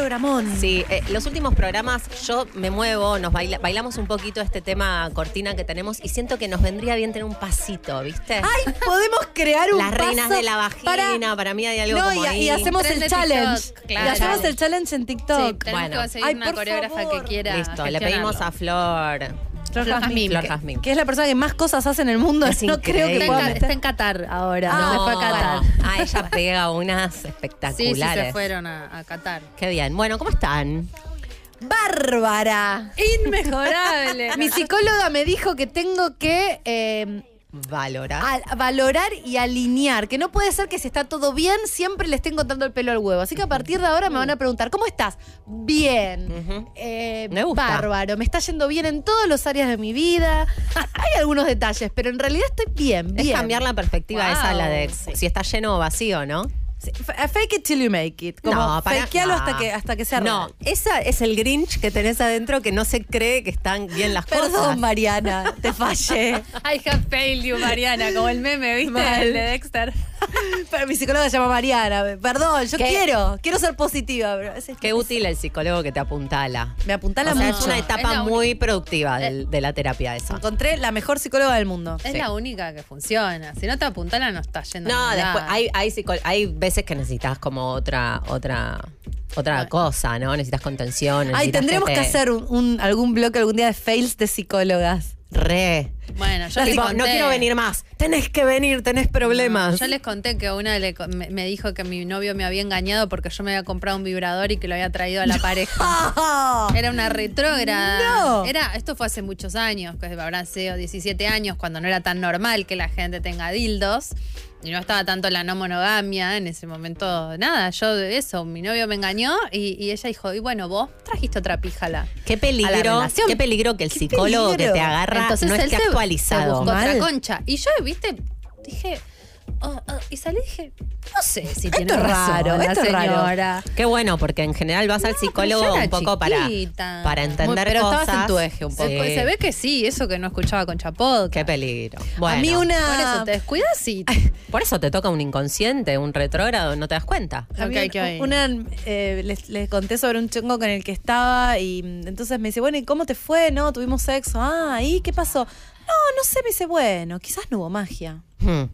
programón. Sí, eh, los últimos programas yo me muevo, nos baila- bailamos un poquito este tema cortina que tenemos y siento que nos vendría bien tener un pasito, ¿viste? Ay, podemos crear un Las reinas paso de la vagina, para, mí hay algo No, como y, ahí. y hacemos Tren el challenge. TikTok, Y hacemos el challenge en Sí, TikTok. tenemos Bueno. que conseguir Ay, una por coreógrafa favor. que quiera. Listo, le pedimos a Flor. Flor Flor que- es la persona que más cosas hace en el mundo. Es no creo que increíble. Está pueda meter. está en Qatar ahora. Ah, se fue a Qatar. Ah, ella pega unas Sí, sí, espectaculares. se fueron a, a Qatar. Qué bien. Bueno, ¿cómo están? Bárbara. Inmejorable. Mi psicóloga me dijo que tengo que eh, Valora. a- valorar y alinear. Que no puede ser que si está todo bien, siempre le estén contando el pelo al huevo. Así que a partir de ahora me van a preguntar, ¿cómo estás? Bien. Ujú. Eh, Me gusta. Bárbaro, me está yendo bien en todas las áreas de mi vida. Hay algunos detalles, pero en realidad estoy bien, Es bien. cambiar la perspectiva esa, la de si está lleno o vacío, ¿no? F- Fake it till you make it. Como no, para fakealo no. hasta que, hasta que sea No, real. esa es el Grinch que tenés adentro que no se cree que están bien las Perdón, cosas. Mariana, te fallé. I have failed you, Mariana, como el meme, ¿viste? Mal. El de Dexter. Pero mi psicóloga se llama Mariana. Perdón, yo ¿Qué? quiero, quiero ser positiva. Pero es- Qué útil el psicólogo que te apuntala. Me apuntala O sea, mucho. es una etapa muy productiva del- de la terapia esa. Encontré la mejor psicóloga del mundo. Es Sí. la única que funciona. Si no te apuntala, no está yendo a No, después hay, hay, hay veces que necesitas como otra, otra, otra cosa, ¿no? Necesitas contención. Ay, necesitas tendremos te- que hacer un, un- algún bloque algún día de fails de psicólogas. Re. Bueno, yo les Tipo, conté. no quiero venir más. Tenés que venir, tenés problemas. Yo les conté que una le co- me, me dijo que mi novio me había engañado porque yo me había comprado un vibrador y que lo había traído a la pareja. Era una retrógrada. No. Era, esto fue hace muchos años, que habrán sido 17 años, cuando no era tan normal que la gente tenga dildos. Y no estaba tanto la no monogamia en ese momento. Nada, yo de eso, mi novio me engañó y, y ella dijo, y bueno, vos trajiste otra píjala. Qué a la peligro, relación. qué peligro que el Qué psicólogo peligro. que te agarra Entonces no él esté se- Se actualizado. buscó otra Mal. concha. Y yo, viste, dije. Oh, oh, y salí y dije, no sé si tiene es razón raro, la esto es raro. Qué bueno, porque en general vas al psicólogo un poco para, para entender pero cosas. estabas en tu eje un poco. Sí. Se, ve que sí, eso que no escuchaba con Chapod. Qué peligro. Bueno, A mí una... Por eso te descuidas y. por eso te toca un inconsciente, un retrógrado, no te das cuenta. A mí Ok, ok. Una, eh, les, les conté sobre un chongo con el que estaba y mm, entonces me dice, bueno, ¿y cómo te fue? No, tuvimos sexo. Ah, ¿y qué pasó? No, no sé, me dice, bueno, quizás no hubo magia. Hmm.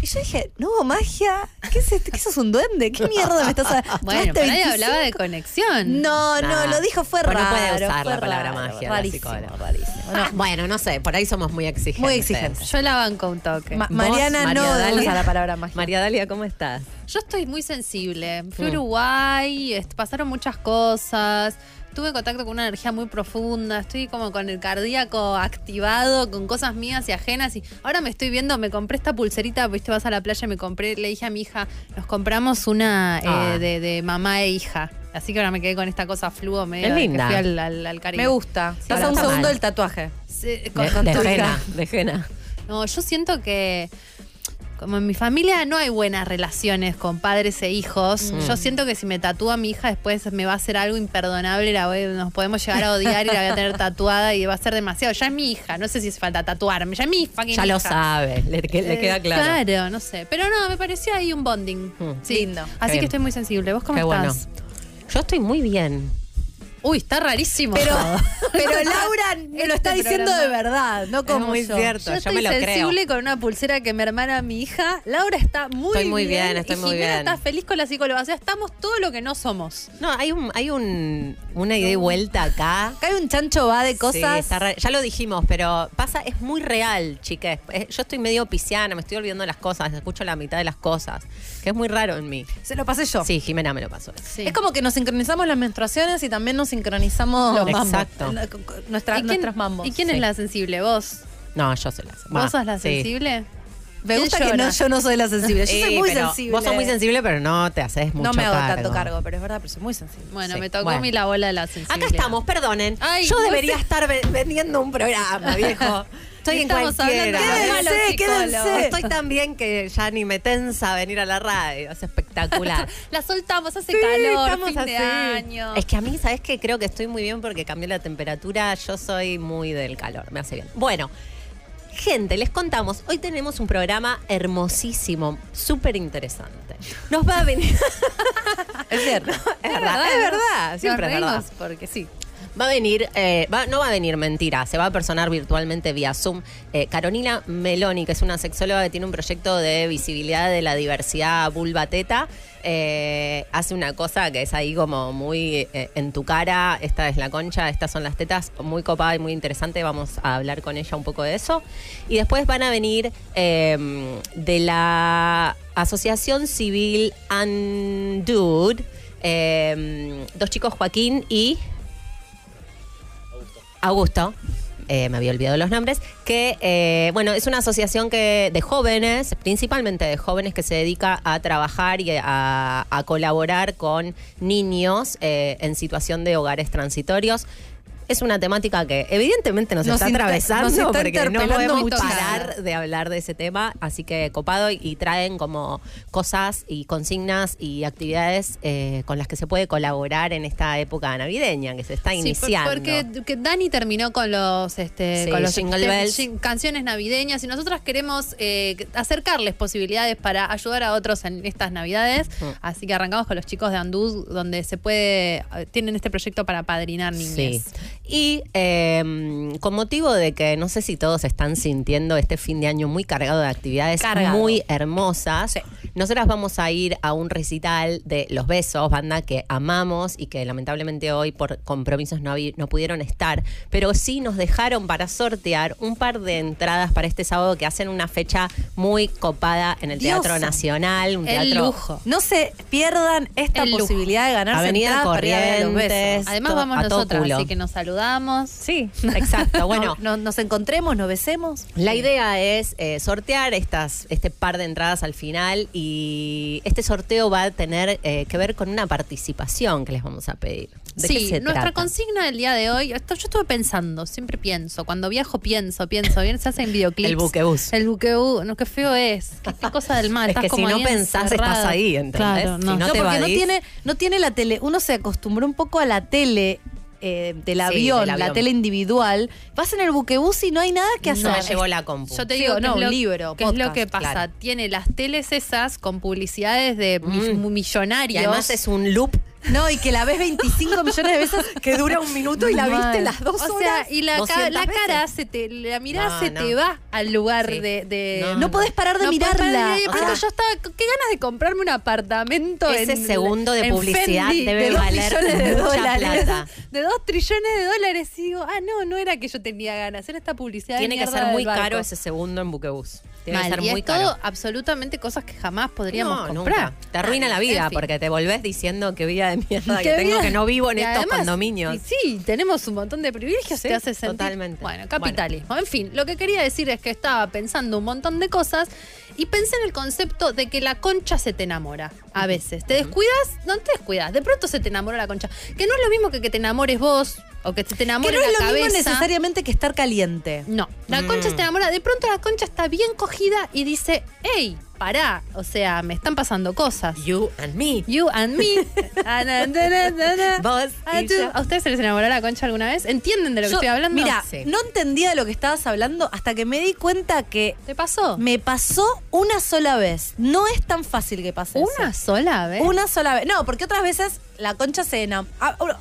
Y yo dije, ¿no hubo magia? ¿Qué, es esto? ¿Qué sos un duende? ¿Qué mierda me estás hablando? Bueno, ahí hablaba de conexión. No, no, Nah. lo dijo, fue raro. no puede usar fue la palabra raro, magia Rarísimo, rarísimo. Ah, bueno, no sé, por ahí somos muy exigentes. Muy exigentes. Yo la banco un toque. Ma- ¿Vos, Mariana María no Dalia? usa la palabra magia. María Dalia, ¿cómo estás? Yo estoy muy sensible. Fui a Mm. Uruguay, pasaron muchas cosas. Tuve contacto con una energía muy profunda. Estoy como con el cardíaco activado, con cosas mías y ajenas. Y ahora me estoy viendo, me compré esta pulserita, viste, vas a la playa, me compré, le dije a mi hija, nos compramos una eh, Ah. de, de mamá e hija. Así que ahora me quedé con esta cosa fluo medio Es que linda. fui al, al, al Caribe. Me gusta. Sí, Pasa no un está segundo mal. el tatuaje. Sí, De, con- de con Jena, hija. de Jena. No, yo siento que como en mi familia no hay buenas relaciones con padres e hijos, Mm. yo siento que si me tatúa mi hija después me va a hacer algo imperdonable, la voy- nos podemos llegar a odiar y la voy a tener tatuada y va a ser demasiado. Ya es mi hija, no sé si hace falta tatuarme, ya es mi fucking Ya lo hija. sabe, le, que- le Eh, queda claro. Claro, no sé. Pero no, me pareció ahí un bonding. Mm. Sí. Lindo. Así Bien. que estoy muy sensible. ¿Vos cómo Qué bueno. estás? Yo estoy muy bien. Uy, está rarísimo. Pero, pero Laura me lo está Este diciendo programa. de verdad, no como muy yo. cierto. Yo yo estoy me lo creo. sensible con una pulsera que me hermana mi hija. Laura está muy Estoy muy bien, estoy y muy Jimena bien. está feliz con la psicóloga. O sea, estamos todo lo que no somos. No, hay un, hay un, una idea y vuelta acá. Acá hay un chancho va de Sí, cosas. está re- ya lo dijimos, pero pasa, es muy real, chicas. Yo estoy medio pisciana, me estoy olvidando de las cosas, escucho la mitad de las cosas, que es muy raro en mí. Se lo pasé yo. Sí, Jimena me lo pasó. Sí. Es como que nos sincronizamos las menstruaciones y también nos sincronizamos Los mambos. Exacto. La- nuestra- ¿Y quién, nuestros mambos. ¿Y quién Sí. es la sensible? ¿Vos? No, yo se las. ¿Vos sos la sensible? Me ¿Quién gusta que no, yo no soy la sensible. Yo Sí, soy muy pero sensible. Vos sos muy sensible, pero no te haces mucho No me hago cargo. tanto cargo, pero es verdad, pero soy muy sensible. Bueno, Sí, me tocó bueno. a mí la bola de la sensibilidad. Acá estamos, perdonen. Ay, Yo no debería sé. estar ve- vendiendo un programa, viejo. Estoy en cualquiera. de Quédense, quédense. Estoy tan bien que ya ni me tensa venir a la radio. Es espectacular. La soltamos, hace Sí, calor, estamos fin de así. año. Es que a mí, ¿sabes qué? Creo que estoy muy bien porque cambió la temperatura. Yo soy muy del calor, me hace bien. Bueno, gente, les contamos. Hoy tenemos un programa hermosísimo, súper interesante. Nos va a venir. Es cierto. es verdad, es verdad. Siempre Nos es verdad. porque sí. Va a venir, eh, no va a venir mentira, se va a personar virtualmente vía Zoom. Eh, Carolina Meloni, que es una sexóloga que tiene un proyecto de visibilidad de la diversidad vulva teta, eh, hace una cosa que es ahí como muy en tu cara, esta es la concha, estas son las tetas, muy copada y muy interesante, vamos a hablar con ella un poco de eso. Y después van a venir de la Asociación Civil Undud, eh, dos chicos, Joaquín y... Augusto, eh, me había olvidado los nombres, que eh, bueno, es una asociación que de jóvenes, principalmente de jóvenes que se dedica a trabajar y a, colaborar con niños eh, en situación de hogares transitorios. Es una temática que evidentemente nos, Nos está atravesando nos está porque no podemos parar de hablar de ese tema, así que copado y, y traen como cosas y consignas y actividades eh, con las que se puede colaborar en esta época navideña que se está Sí, iniciando. porque que Dani terminó con los este Sí, con los Jingle tem- Bells. jing- canciones navideñas y nosotras queremos eh, acercarles posibilidades para ayudar a otros en estas navidades. Mm. Así que arrancamos con los chicos de Andús, donde se puede eh, tienen este proyecto para padrinar niñas. Sí. Y eh, con motivo de que no sé si todos están sintiendo este fin de año muy cargado de actividades Cargado. muy hermosas, nosotras vamos a ir a un recital de Los Besos, banda que amamos y que lamentablemente hoy por compromisos no, pudieron estar, pero sí nos dejaron para sortear un par de entradas para este sábado que hacen una fecha muy copada en el. Teatro Nacional, un El teatro lujo. No se pierdan esta El lujo. posibilidad de ganarse Avenida entradas para ir a los Corrientes. besos. Además vamos a nosotras, así que nos saludamos. Sí, Exacto. Bueno, No- no- nos encontremos, nos besemos. La idea es eh, sortear estas, este par de entradas al final y este sorteo va a tener eh, que ver con una participación que les vamos a pedir. ¿De qué Sí, se nuestra trata? consigna del día de hoy, esto yo estuve pensando, siempre pienso, cuando viajo pienso, pienso, bien se hacen videoclips. El buquebús. El buquebús, no, qué feo es, qué, cosa del mal. Es estás que si no pensás, encerrado. estás ahí, ¿entendés? Claro, Si no. no No, te porque no tiene, no tiene la tele. Uno se acostumbró un poco a la tele eh, del, Sí, avión, del la avión. tele individual. Vas en el buquebús y no hay nada que hacer. No me llevó la compu. Yo te digo no, lo, un libro, que es lo que pasa. claro. Tiene las teles esas con publicidades de Mm. millonarios. Y además es un loop No, y que la ves 25 millones de veces que dura un minuto y la Mal. viste las dos o horas. sea, y la, ca- 200 la veces. cara, se te, la mirada No, se no. te va al lugar Sí. de, de- No, No podés parar de mirarla. de- O pronto yo estaba, qué ganas de comprarme un apartamento. Ese en- segundo de en publicidad Fendi debe de dos valer millones de mucha dólares. plata. De dos trillones de dólares. Y digo, ah, no, no era que yo tenía ganas. Era esta publicidad. de Tiene que ser muy caro ese segundo en buquebús. Tiene Mal, que ser y muy es caro. todo absolutamente cosas que jamás podríamos No, comprar. nunca. Te arruina la vida En fin. porque te volvés diciendo que vida de mierda que tengo vida. que no vivo en Y estos además, condominios. y sí, tenemos un montón de privilegios, Sí, te hace sentir. totalmente. Bueno, capitalismo. En fin, lo que quería decir es que estaba pensando un montón de cosas y pensé en el concepto de que la concha se te enamora a veces. ¿Te descuidas? No te descuidas. De pronto se te enamora la concha. Que no es lo mismo que que te enamores vos o que se te que enamore no es la lo cabeza. mismo necesariamente que estar caliente. No, la Mm. concha se te enamora. De pronto la concha está bien cogida y dice, hey, pará. O sea, me están pasando cosas. You and me. You and me. Vos y yo. ¿A ustedes se les enamoró la concha alguna vez? ¿Entienden de lo que Yo- estoy hablando? Mira, Sí. no entendía de lo que estabas hablando hasta que me di cuenta que ¿te pasó? me pasó una sola vez. No es tan fácil que pase ¿Una eso. sola vez? Una sola vez. No, porque otras veces la concha se enamoró.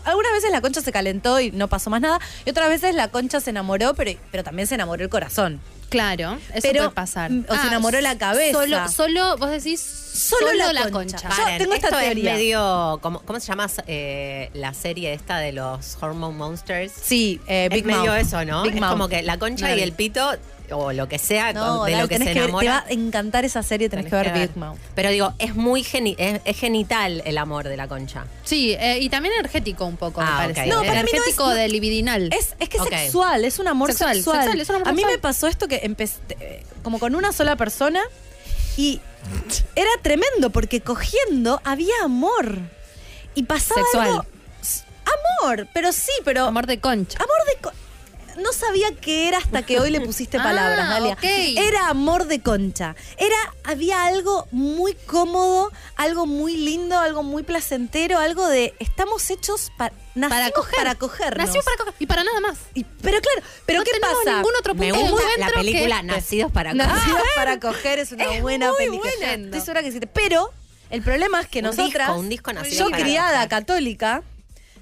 Algunas veces la concha se calentó y no pasó más nada. Y otras veces la concha se enamoró, pero, pero también se enamoró el corazón. Claro, eso Pero, puede pasar. mm, o se enamoró la cabeza. Solo, solo, vos decís solo, Solo la, la concha. concha. Yo Paren, tengo esta esto es teoría. medio. ¿cómo, cómo se llama eh, la serie esta de los Hormone Monsters? Sí, eh, Big es medio eso, ¿no? Big es Mouth. como que la concha y el pito, o lo que sea, No, de dale, lo que se que ver, enamora. te va a encantar esa serie, tenés, que ver Big Mouth. Pero digo, es muy geni- es, es genital el amor de la concha. Sí, eh, y también energético un poco, Ah, me parece. No, para mí no energético es- de libidinal. Es, es que es sexual, es un amor Sexual, sexual. sexual, es un amor a mí me pasó esto que empecé eh, como con una sola persona y era tremendo porque cogiendo había amor. Y pasaba Sexual. algo- Amor, pero sí, pero Amor de concha. amor de co- no sabía qué era hasta que hoy le pusiste Ah, palabras, Dalia. ok. Era amor de concha. Era, había algo muy cómodo, algo muy lindo, algo muy placentero, algo de estamos hechos pa- nacimos Para coger. para cogernos. Nació para coger. Y para nada más. Y- pero claro, pero No ¿qué pasa? ningún otro Me punto gusta la película que- Nacidos para Nacidos coger. para coger es una Es buena muy película. buena. Estoy segura que. Pero el problema es que Un nosotras, disco, un disco Nacidos yo para criada coger. católica,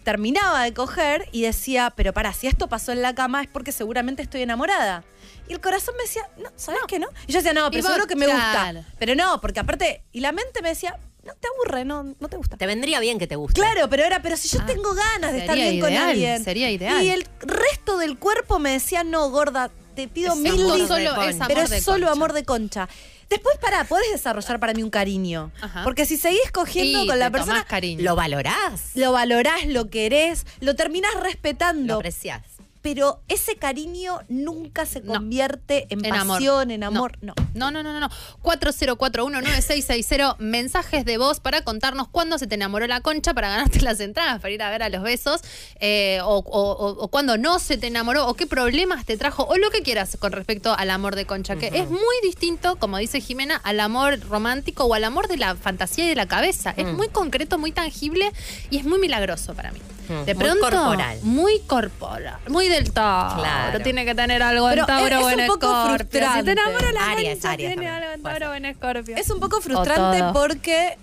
terminaba de coger y decía, pero para, si esto pasó en la cama es porque seguramente estoy enamorada. Y el corazón me decía, no, ¿sabes qué no? Y yo decía, no, pero vos, seguro que me claro. gusta. Pero no, porque aparte, y la mente me decía, no te aburre, no, no te gusta. Te vendría bien que te guste. Claro, pero era, pero si yo Ah, tengo ganas de estar bien con alguien. sería ideal. Y el resto del cuerpo me decía, no, gorda, te pido Es mil amor de pero es solo concha. amor de concha. Después, pará, podés desarrollar para mí un cariño. Ajá. Porque si seguís cogiendo Y con la persona, cariño. ¿Lo valorás? lo valorás, lo querés, lo terminás ¿Lo respetando. apreciás? Pero ese cariño nunca se No. convierte en, En amor. pasión, en amor. No. No, no, no, no. no. 40419660, mensajes de voz para contarnos cuándo se te enamoró la concha para ganarte las entradas para ir a ver a los besos, eh, o, o- o- o cuándo no se te enamoró, o qué problemas te trajo, o lo que quieras con respecto al amor de concha, que es muy distinto, como dice Jimena, al amor romántico o al amor de la fantasía y de la cabeza. Es Mm. muy concreto, muy tangible y es muy milagroso para mí. Mm, De muy pronto, corporal. muy corporal, muy del Tauro. Claro. Tiene que tener algo Pero en Tauro es- o es en un poco Escorpio. Si frustrante. te enamora la Aries, Aries tiene también, algo en Tauro o en Escorpio. Es un poco frustrante todo. porque.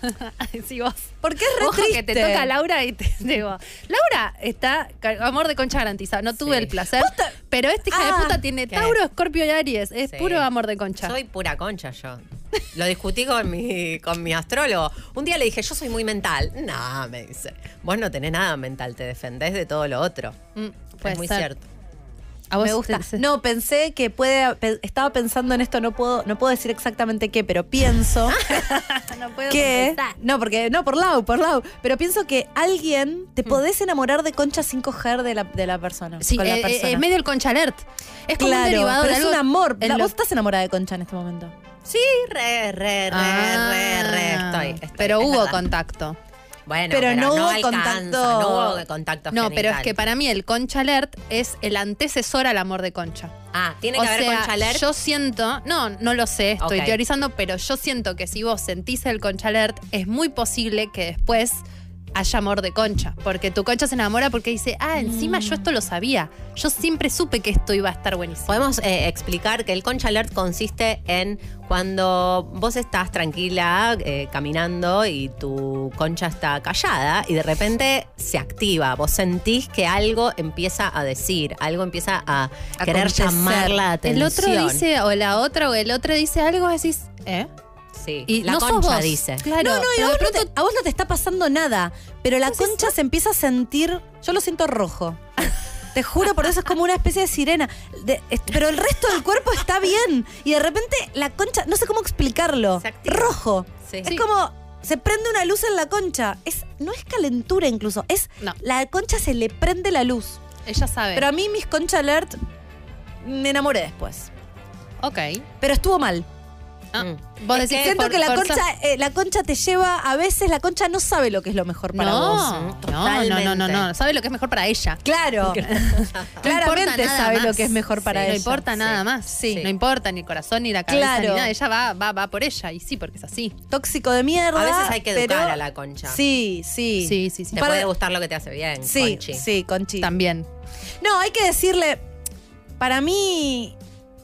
sí, vos. Porque es re Ojo que te triste. toca Laura y te digo. Laura está amor de concha garantizado. No tuve Sí. el placer. Pero esta hija Ah, de puta tiene ¿qué? Tauro, Escorpio y Aries. Es Sí. puro amor de concha. Soy pura concha yo. Lo discutí con mi, con mi astrólogo. Un día le dije, yo soy muy mental. No, me dice. Vos no tenés nada mental, te defendés de todo lo otro. Mm, es muy ser. cierto. A vos Me gusta. te- No, pensé que puede. pe- Estaba pensando en esto, no puedo, no puedo decir exactamente qué, pero pienso no puedo que. No, porque. No, por Lau, por Lau. Pero pienso que alguien te podés enamorar de concha sin coger de la, de la persona. Sí, con la eh, eh, persona. es medio el concha alert. Es como claro, un derivado pero de es algo un amor. La- lo- Vos estás enamorada de concha en este momento. Sí, re, re, re, Ah, re, re. Estoy, estoy, Pero es hubo verdad. contacto. Bueno, Pero no hubo alcanza, contacto. No hubo contacto No, pero es que para mí el concha alert es el antecesor al amor de concha. Ah, tiene O que haber sea, concha alert. Yo siento, no, no lo sé, estoy teorizando, pero yo siento que si vos sentís el concha alert, es muy posible que después haya amor de concha. Porque tu concha se enamora porque dice, ah, encima yo esto lo sabía. Yo siempre supe que esto iba a estar buenísimo. Podemos eh, explicar que el concha alert consiste en cuando vos estás tranquila eh, caminando y tu concha está callada y de repente se activa. Vos sentís que algo empieza a decir, algo empieza a, A querer acontecer. llamar la El atención. otro dice, o la otra, o el otro dice algo, decís, ¿eh? Sí, Y la no sos concha vos. dice. Claro, no, no, pero a de vos, no te, a vos no te está pasando nada. Pero la concha se empieza a sentir. Yo lo siento rojo. Te juro, por eso es como una especie de sirena. De- es- pero el resto del cuerpo está bien. Y de repente la concha, no sé cómo explicarlo. Rojo. Sí. Es Sí. como. Se prende una luz en la concha. Es, no es calentura incluso. Es. No. La concha se le prende la luz. ella sabe. Pero a mí mis concha alert me enamoré después. ok. Pero estuvo mal. Ah, Mm. Vos Es decís que Siento por- que la por concha, eh, la concha te lleva, a veces la concha no sabe lo que es lo mejor para no, vos. no, no, no, no, no. Sabe lo que es mejor para ella. Claro. No Claramente importa nada sabe más. lo que es mejor para Sí, ella. No importa Sí, nada más. sí. No importa ni el corazón, ni la cabeza, Claro. ni nada. Ella va, va, va por ella. Y sí, porque es así. Tóxico de mierda. A veces hay que educar pero- a la concha. Sí, sí. Sí, sí, sí. Te Para- puede gustar lo que te hace bien, Sí, Conchi. sí, Conchi. También. No, hay que decirle, para mí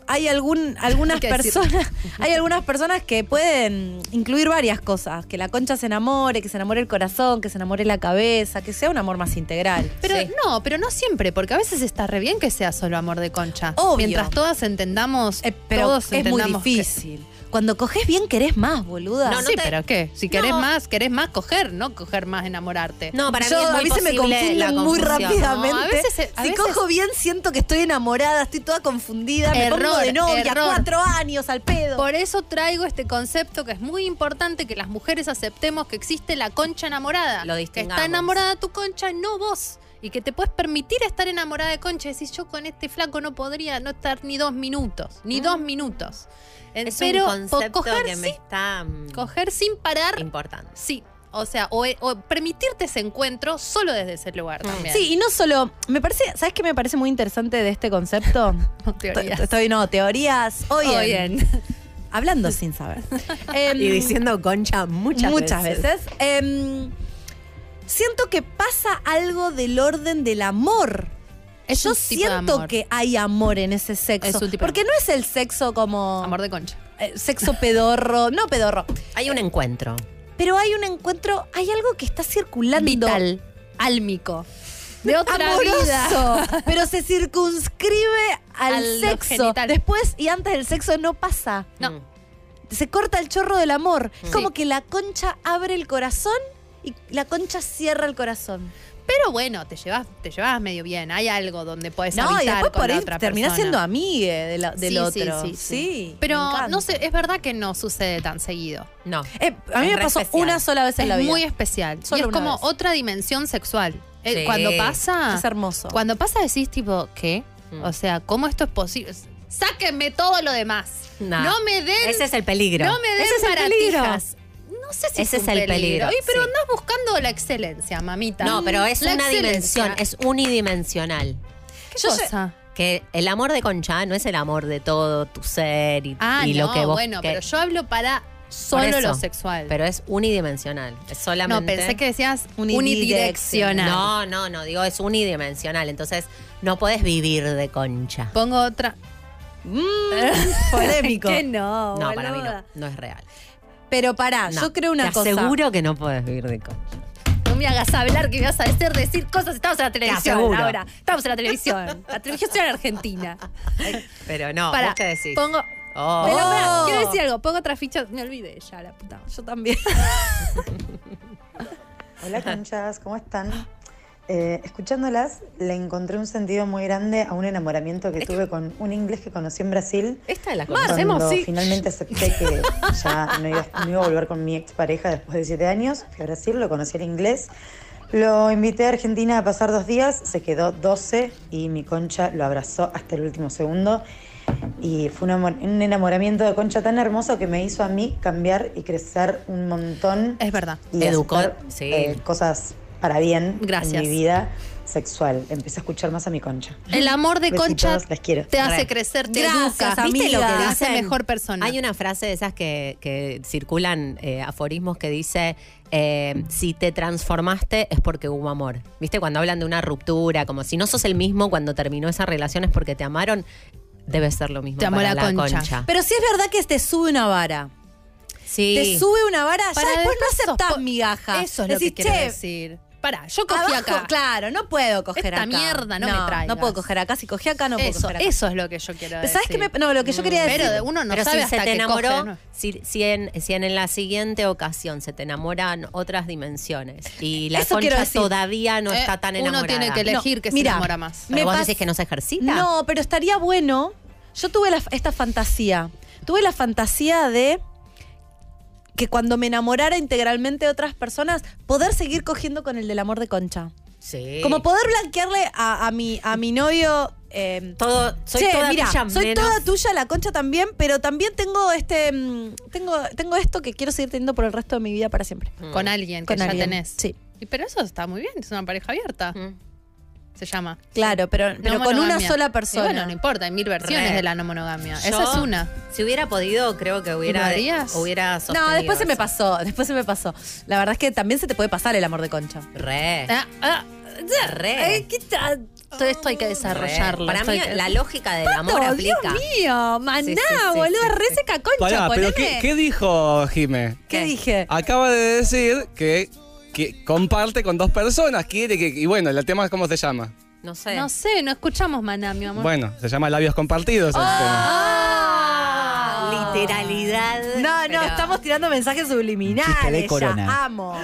hay algún, algunas personas, hay algunas personas que pueden incluir varias cosas, que la concha se enamore, que se enamore el corazón, que se enamore la cabeza, que sea un amor más integral. Pero Sí. no, pero no siempre, porque a veces está re bien que sea solo amor de concha. Obvio. Mientras todas entendamos, Eh, pero todos es muy que- difícil. Cuando coges bien querés más, boluda. No, no sí, te- pero ¿qué? Si querés No. más, querés más coger, no coger más enamorarte. No, para Yo- mí es muy a mí se me posible la confunden muy confusión. rápidamente. No, a veces se- a si veces- cojo bien, siento que estoy enamorada, estoy toda confundida, me pongo de novia, error. cuatro años al pedo. Por eso traigo este concepto que es muy importante que las mujeres aceptemos que existe la concha enamorada. Lo que distingamos. está enamorada tu concha, no vos. Y que te puedes permitir estar enamorada de concha. Decís, yo con este flaco no podría no estar ni dos minutos. Ni dos minutos. En- Es pero un concepto coger, que me sí, está mm, coger sin parar, importante. sí. O sea, o, o permitirte ese encuentro solo desde ese lugar Mm. también. Sí, y no solo, me parece, ¿sabes qué me parece muy interesante de este concepto? teorías. Estoy, no, teorías. Oye, Oyen. hablando sin saber. Em, Y diciendo concha muchas, muchas veces. Em, siento que pasa algo del orden del amor. Es Yo un tipo de siento amor. que hay amor en ese sexo. Es un tipo de porque no es el sexo como. Amor de concha. eh, sexo pedorro. No pedorro. Hay un encuentro. Pero hay un encuentro, hay algo que está circulando. Vital. Álmico. De otra amoroso, vida. pero se circunscribe al, sexo. genital. Después y antes del sexo no pasa. No. Mm. Se corta el chorro del amor. Es Sí. como que la concha abre el corazón y la concha cierra el corazón. Pero bueno, te llevas, te llevas medio bien. Hay algo donde puedes No, y después con por ahí otra terminás persona. siendo amiga de la- del Sí, otro. Sí, sí, sí. Pero no sé, es verdad que no sucede tan seguido. No. Eh, a mí Es me pasó especial. una sola vez en Es la vida. muy especial. Solo y es una como vez. otra dimensión sexual. Eh, Sí. Cuando pasa. Es hermoso. Cuando pasa decís tipo, ¿qué? Mm. O sea, ¿cómo esto es posible? Sáquenme todo lo demás. No. No me den. Ese es el peligro. No me den Ese es el peligro. No sé si Ese es, el peligro, Ay, pero sí. andás buscando la excelencia, mamita. No, pero es La una excelencia. dimensión, es unidimensional. ¿Qué Yo cosa? Que el amor de Concha no es el amor de todo tu ser y, Ah, y no, lo que vos bueno, que- pero yo hablo para solo eso. lo sexual. pero es unidimensional. Es solamente. no, pensé que decías Unidireccional. unidireccional. No, no, no, digo, es unidimensional. Entonces, no podés vivir de concha. Pongo otra. Mm, polémico. que no, No, para mí no. No es real. Pero pará, No, yo creo una te cosa. aseguro que no podés vivir de concha. No me hagas hablar que me vas a hacer decir cosas. Estamos en la televisión ahora. Estamos en la televisión. La televisión en Argentina. Pero no, Para, ¿vos qué decís? Pongo. Oh. Pero pará, Oh. quiero decir algo. Pongo otra ficha. Me olvidé ya, la puta. Yo también. Hola conchas, ¿cómo están? Eh, escuchándolas, le encontré un sentido muy grande a un enamoramiento que tuve con un inglés que conocí en Brasil. Esta es la cosa. hacemos, Cuando sí. finalmente acepté que ya no iba, no iba a volver con mi expareja después de siete años, fui a Brasil, lo conocí en inglés. Lo invité a Argentina a pasar dos días, se quedó 12 y mi concha lo abrazó hasta el último segundo. Y fue un, amor- un enamoramiento de concha tan hermoso que me hizo a mí cambiar y crecer un montón. Es verdad. y Educó, sí. eh, cosas para bien Gracias. en mi vida sexual. Empecé a escuchar más a mi concha. El amor de Besitos, concha les quiero. te hace Re. crecer, te Gracias, educa. ¿Viste lo que te hace mejor persona. Hay una frase de esas que, que circulan, eh, aforismos, que dice, eh, si te transformaste es porque hubo amor. ¿Viste? Cuando hablan de una ruptura, como si no sos el mismo cuando terminó esa relación es porque te amaron, debe ser lo mismo Te amó para la la concha. concha. Pero sí es verdad que te sube una vara. sí. Te sube una vara, Para ya después no aceptás migaja. Eso es lo Decís, que quiero "Che, decir. Pará, yo cogí abajo, acá. Claro, no puedo coger Esta acá. mierda no me traigas. No puedo coger acá. Si cogí acá, no puedo eso, coger acá. eso es lo que yo quiero decir. ¿Sabes qué me.? No, lo que yo quería decir. Pero de uno no Pero sabe si hasta se te que enamoró, coge, ¿no? si, si en, si en la siguiente ocasión se te enamoran otras dimensiones y la Eso concha todavía no Eh, está tan uno enamorada. tiene que elegir que se mira, enamora más. ¿Pero me vos decís que no se ejercita? No, pero estaría bueno. Yo tuve la- esta fantasía. Tuve la fantasía de que cuando me enamorara integralmente de otras personas, poder seguir cogiendo con el del amor de concha. Sí. Como poder blanquearle a, a mi, a mi novio. eh, todo, soy "Che, toda mira, tuya, soy menos- toda tuya, la concha también, pero también tengo este. mm, Tengo, tengo esto que quiero seguir teniendo por el resto de mi vida para siempre. Con alguien que Con ya alguien, tenés. sí. Y pero eso está muy bien, es una pareja abierta. Mm. Se llama. Claro, pero, pero No con una sola Y persona. bueno, no importa, hay mil versiones Re. de la no monogamia. Yo, Esa es una. Si hubiera podido, creo que hubiera, hubiera no, después se me pasó, después se me pasó. La verdad es que también se te puede pasar el amor de concha. Re. Ah, ah, Re. ¿qué tal? Todo esto hay que desarrollarlo. Para mí, que- la lógica del amor aplica. Dios mío, maná, Sí, sí, sí, boludo, sí, re sí. seca concha, Pará, pero. ¿qué, qué dijo Jime? ¿Qué ¿Qué? dije? Acaba de decir que, que comparte con dos personas, quiere que. Y bueno, el tema es cómo se llama. No sé. No sé, no escuchamos maná, mi amor. Bueno, se llama labios compartidos el tema. Ah, literalidad. No, no, pero- estamos tirando mensajes subliminales. de corona. Amo.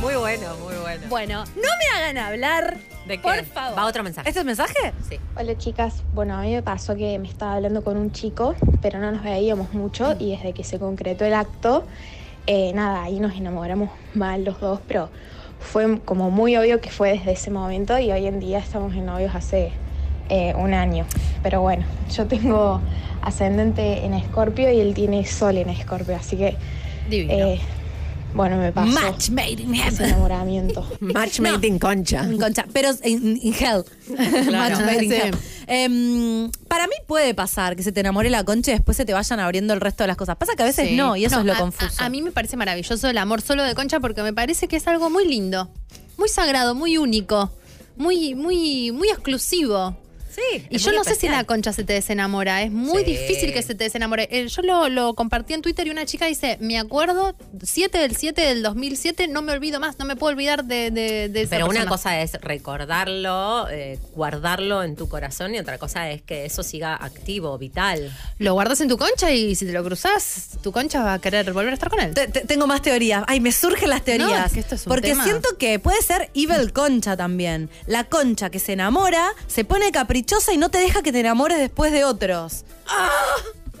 Muy bueno, muy bueno. Bueno, no me hagan hablar. ¿De qué? Por favor. Va otro mensaje. ¿Este es mensaje? Sí. Hola chicas, bueno a mí me pasó que me estaba hablando con un chico, pero no nos veíamos mucho y desde que se concretó el acto, eh, nada, ahí nos enamoramos mal los dos, pero fue como muy obvio que fue desde ese momento y hoy en día estamos en novios hace eh, un año. Pero bueno, yo tengo ascendente en Escorpio y él tiene sol en Escorpio, así que Divino. eh, bueno, me pasó Match made in ese heaven. enamoramiento. Match made in concha. Concha, pero en, in hell. Match made in sí. hell. Para mí puede pasar que se te enamore la concha y después se te vayan abriendo el resto de las cosas. Pasa que a veces Sí. no, y eso es lo a- confuso. A, a mí me parece maravilloso el amor solo de concha porque me parece que es algo muy lindo, muy sagrado, muy único, muy, muy, muy exclusivo. Sí. Y yo no sé si la concha se te desenamora, es muy Sí. difícil que se te desenamore. Eh, yo lo, lo compartí en Twitter y una chica dice, me acuerdo, 7 del 7 del 2007, no me olvido más, no me puedo olvidar de, de, de esa Pero una persona". cosa es recordarlo, eh, guardarlo en tu corazón y otra cosa es que eso siga activo, vital. Lo guardas en tu concha y si te lo cruzas, tu concha va a querer volver a estar con él. Te- te- tengo más teorías. Ay, me surgen las teorías. No, es que esto es un porque tema. siento que puede ser evil concha también. La concha que se enamora, se pone caprichosa y no te deja que te enamores después de otros.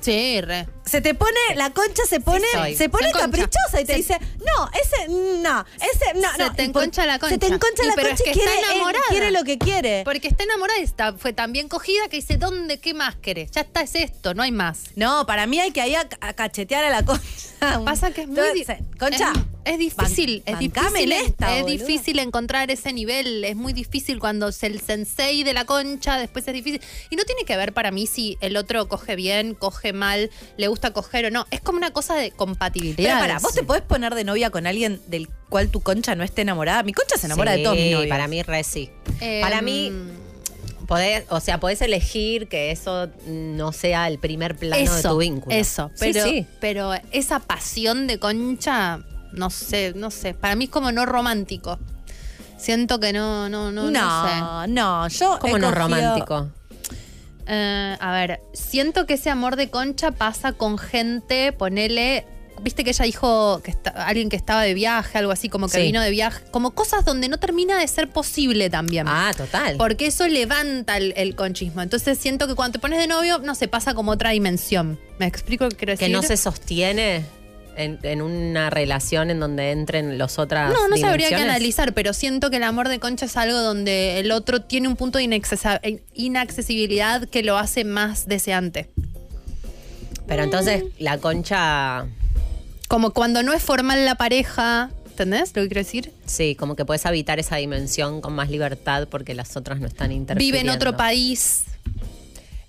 Sí, re. Se te pone, la concha se pone, se pone Se caprichosa y te Se- dice, no, ese, no, ese, no, Se no. te Y por- enconcha la Se te concha. enconcha Y la pero concha es y que está quiere, él enamorada. quiere lo que quiere. Porque está enamorada y está, fue tan bien cogida que dice, ¿dónde, qué más querés? Ya está, es esto, no hay más. No, para mí hay que ir a, a cachetear a la concha. Pasa que es muy Entonces, Concha. Es, es difícil, ban- es difícil, esta, es boluda. difícil encontrar ese nivel, es muy difícil cuando es el sensei de la concha, después es difícil. Y no tiene que ver para mí si el otro coge bien, coge mal, le gusta coger o no. Es como una cosa de compatibilidad. Pero para, vos te podés poner de novia con alguien del cual tu concha no esté enamorada. Mi concha se enamora de todos mis Sí, novios. Para mí, re sí. Em, para mí, podés, o sea, podés elegir que eso no sea el primer plano de eso, tu vínculo. Eso, Sí, pero, sí. pero esa pasión de concha, no sé, no sé. Para mí es como no romántico. Siento que no, no, no, no, sé. No, no, yo. ¿Cómo he no cogido- romántico? Eh, a ver, siento que ese amor de concha pasa con gente, ponele. Viste que ella dijo que está- alguien que estaba de viaje, algo así, como que Sí. vino de viaje, como cosas donde no termina de ser posible también. Ah, total. Porque eso levanta el, el conchismo. Entonces siento que cuando te pones de novio, no sé, pasa como otra dimensión. ¿Me explico que quiero decir? que no se sostiene en, en una relación en donde entren los otras No, no sabría qué dimensiones. analizar, pero siento que el amor de concha es algo donde el otro tiene un punto de inaccesibilidad que lo hace más deseante. Pero entonces la concha, Como cuando no es formal la pareja, ¿entendés lo que quiero decir? sí, como que puedes habitar esa dimensión con más libertad porque las otras no están Vive interfiriendo. en otro país,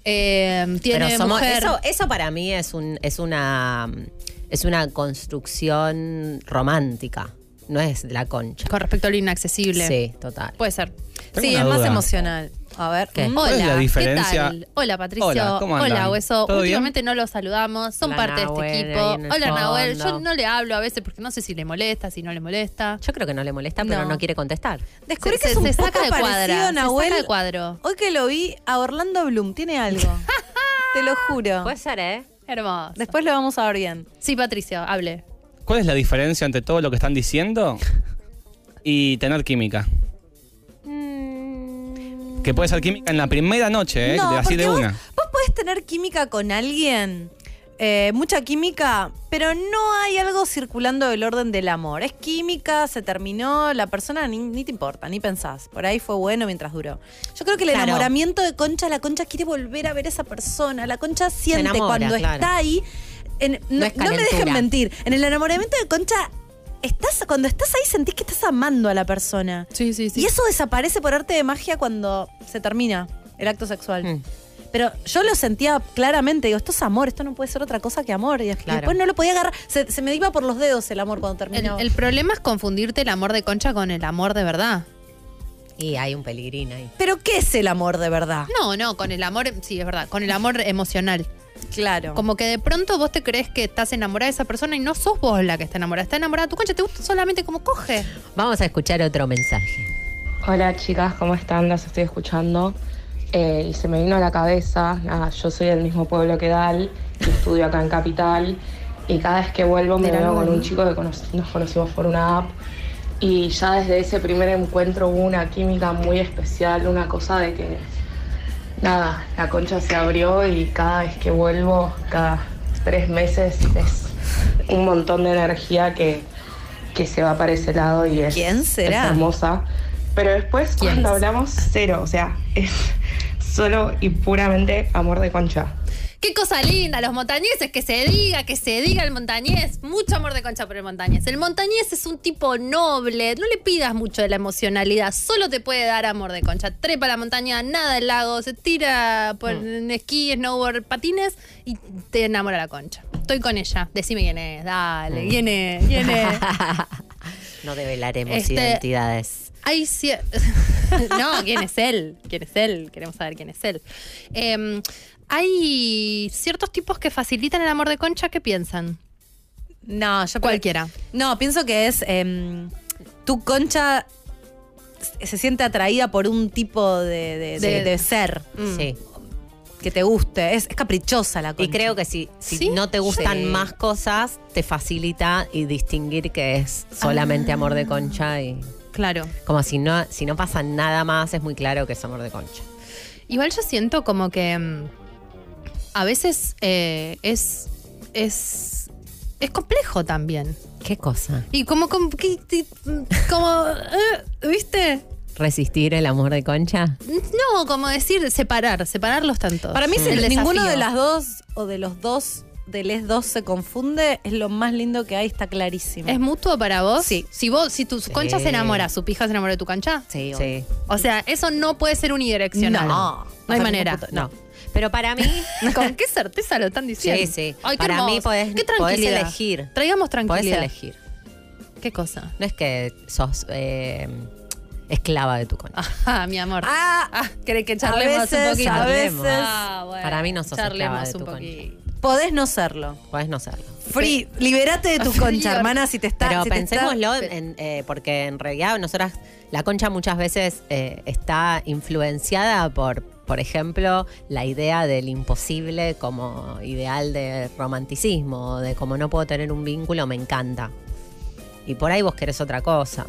eh, tiene Pero somos, mujer. eso, eso para mí es un, es una es una construcción romántica, no es la concha. Con respecto a lo inaccesible. Sí, total. Puede ser. Tengo Sí, es más emocional. A ver. ¿Qué? mm, ¿Cuál es Hola, la diferencia? ¿qué tal? Hola, Patricio. Hola, ¿cómo andan? Hola, Hueso. ¿Todo bien? Últimamente no los saludamos, son Hola, parte Nahuel, de este equipo. Hola, Nahuel. Yo no le hablo a veces porque no sé si le molesta, si no le molesta. Yo creo que no le molesta, pero No. quiere contestar. Descubrí Se- que es se- un se poco saca de cuadra, se Nahuel. saca de cuadro. Hoy que lo vi a Orlando Bloom, tiene algo. Te lo juro. Puede ser, ¿eh? Hermoso. Después lo vamos a ver bien. Sí, Patricio, hable. ¿Cuál es la diferencia entre todo lo que están diciendo y tener química? Que puede ser química en la primera noche, ¿eh? No, así de vos, una. Vos podés tener química con alguien, eh, mucha química, pero no hay algo circulando del orden del amor. Es química, se terminó, la persona ni, ni te importa, ni pensás. Por ahí fue bueno mientras duró. Yo creo que el Claro. enamoramiento de Concha, la Concha quiere volver a ver a esa persona. La Concha siente enamora, cuando claro. está ahí. en- no, es no me dejen mentir. En el enamoramiento de Concha, estás, cuando estás ahí sentís que estás amando a la persona. Sí, sí, Y eso desaparece por arte de magia cuando se termina el acto sexual. Mm. Pero yo lo sentía claramente, digo, esto es amor, esto no puede ser otra cosa que amor. Y Claro. después no lo podía agarrar, se, se me iba por los dedos el amor cuando El, terminaba. el problema es confundirte el amor de concha con el amor de verdad. Y hay un peligrín ahí. Pero ¿qué es el amor de verdad? No, no, con el amor, sí, es verdad, con el amor emocional. Claro. Como que de pronto vos te crees que estás enamorada de esa persona y no sos vos la que está enamorada. Está enamorada de tu concha, te gusta solamente como coge. Vamos a escuchar otro mensaje. Hola chicas, ¿cómo están? Las estoy escuchando. Eh, y se me vino a la cabeza, nada, yo soy del mismo pueblo que Dal estudio acá en Capital y cada vez que vuelvo me veo con un chico que cono- nos conocimos por una app y ya desde ese primer encuentro hubo una química muy especial, una cosa de que nada, la concha se abrió y cada vez que vuelvo, cada tres meses es un montón de energía que, que se va para ese lado y es, ¿Quién será? es hermosa. Pero después ¿Quién cuando hablamos, cero, o sea, es solo y puramente amor de concha. Qué cosa linda, los montañeses, que se diga, que se diga el montañés. Mucho amor de concha por el montañés. El montañés es un tipo noble, no le pidas mucho de la emocionalidad, solo te puede dar amor de concha. Trepa la montaña, nada el lago, se tira por en esquí, snowboard, patines y te enamora la concha. Estoy con ella, decime quién es, dale, quién es, quién es. No develaremos Este- identidades. Hay cier- No, ¿quién es él? ¿Quién es él? Queremos saber quién es él. Eh, hay ciertos tipos que facilitan el amor de concha, ¿qué piensan? No, yo Cualquiera. No, pienso que es. em, tu concha se siente atraída por un tipo de, de- de- De- de ser Mm. Sí. que te guste. Es, es caprichosa la concha. Y creo que si, si ¿Sí? no te gustan Sí. más cosas, te facilita y distinguir que es solamente amor de concha y Claro. como si no, si no pasa nada más, es muy claro que es amor de concha. Igual yo siento como que mm, a veces eh, es, es, es complejo también. ¿Qué cosa? Y como, como, que- que- como eh, ¿viste? ¿Resistir el amor de concha? No, como decir separar, separarlos tanto. Para mí, si El ninguno de las dos o de los dos, de les dos se confunde, es lo más lindo que hay, está clarísimo. ¿Es mutuo para vos? Sí. Si vos, si tu concha se enamora, su pija se enamora de tu cancha. sí, Sí. O sea, eso no puede ser unidireccional. No. No hay Bajo manera. No. Pero para mí, ¿Con qué certeza lo están diciendo? Sí, sí. Ay, Para mí podés- qué podés elegir. Traigamos podés tranquilidad. elegir. ¿Qué cosa? No es que sos eh, esclava de tu concha. Ajá, mi amor. Ah, Ah, ¿querés que charlemos a veces, un poquito? a veces. Ah, bueno. Para mí no sos esclava Charlemos de tu un concha. Podés no serlo. Podés no serlo. Free, liberate de tu concha, hermana, si te está. Pero si está- pensémoslo, en- eh, porque en realidad nosotras, la concha muchas veces eh, está influenciada por, por ejemplo, la idea del imposible como ideal de romanticismo, de como no puedo tener un vínculo, me encanta. Y por ahí vos querés otra cosa.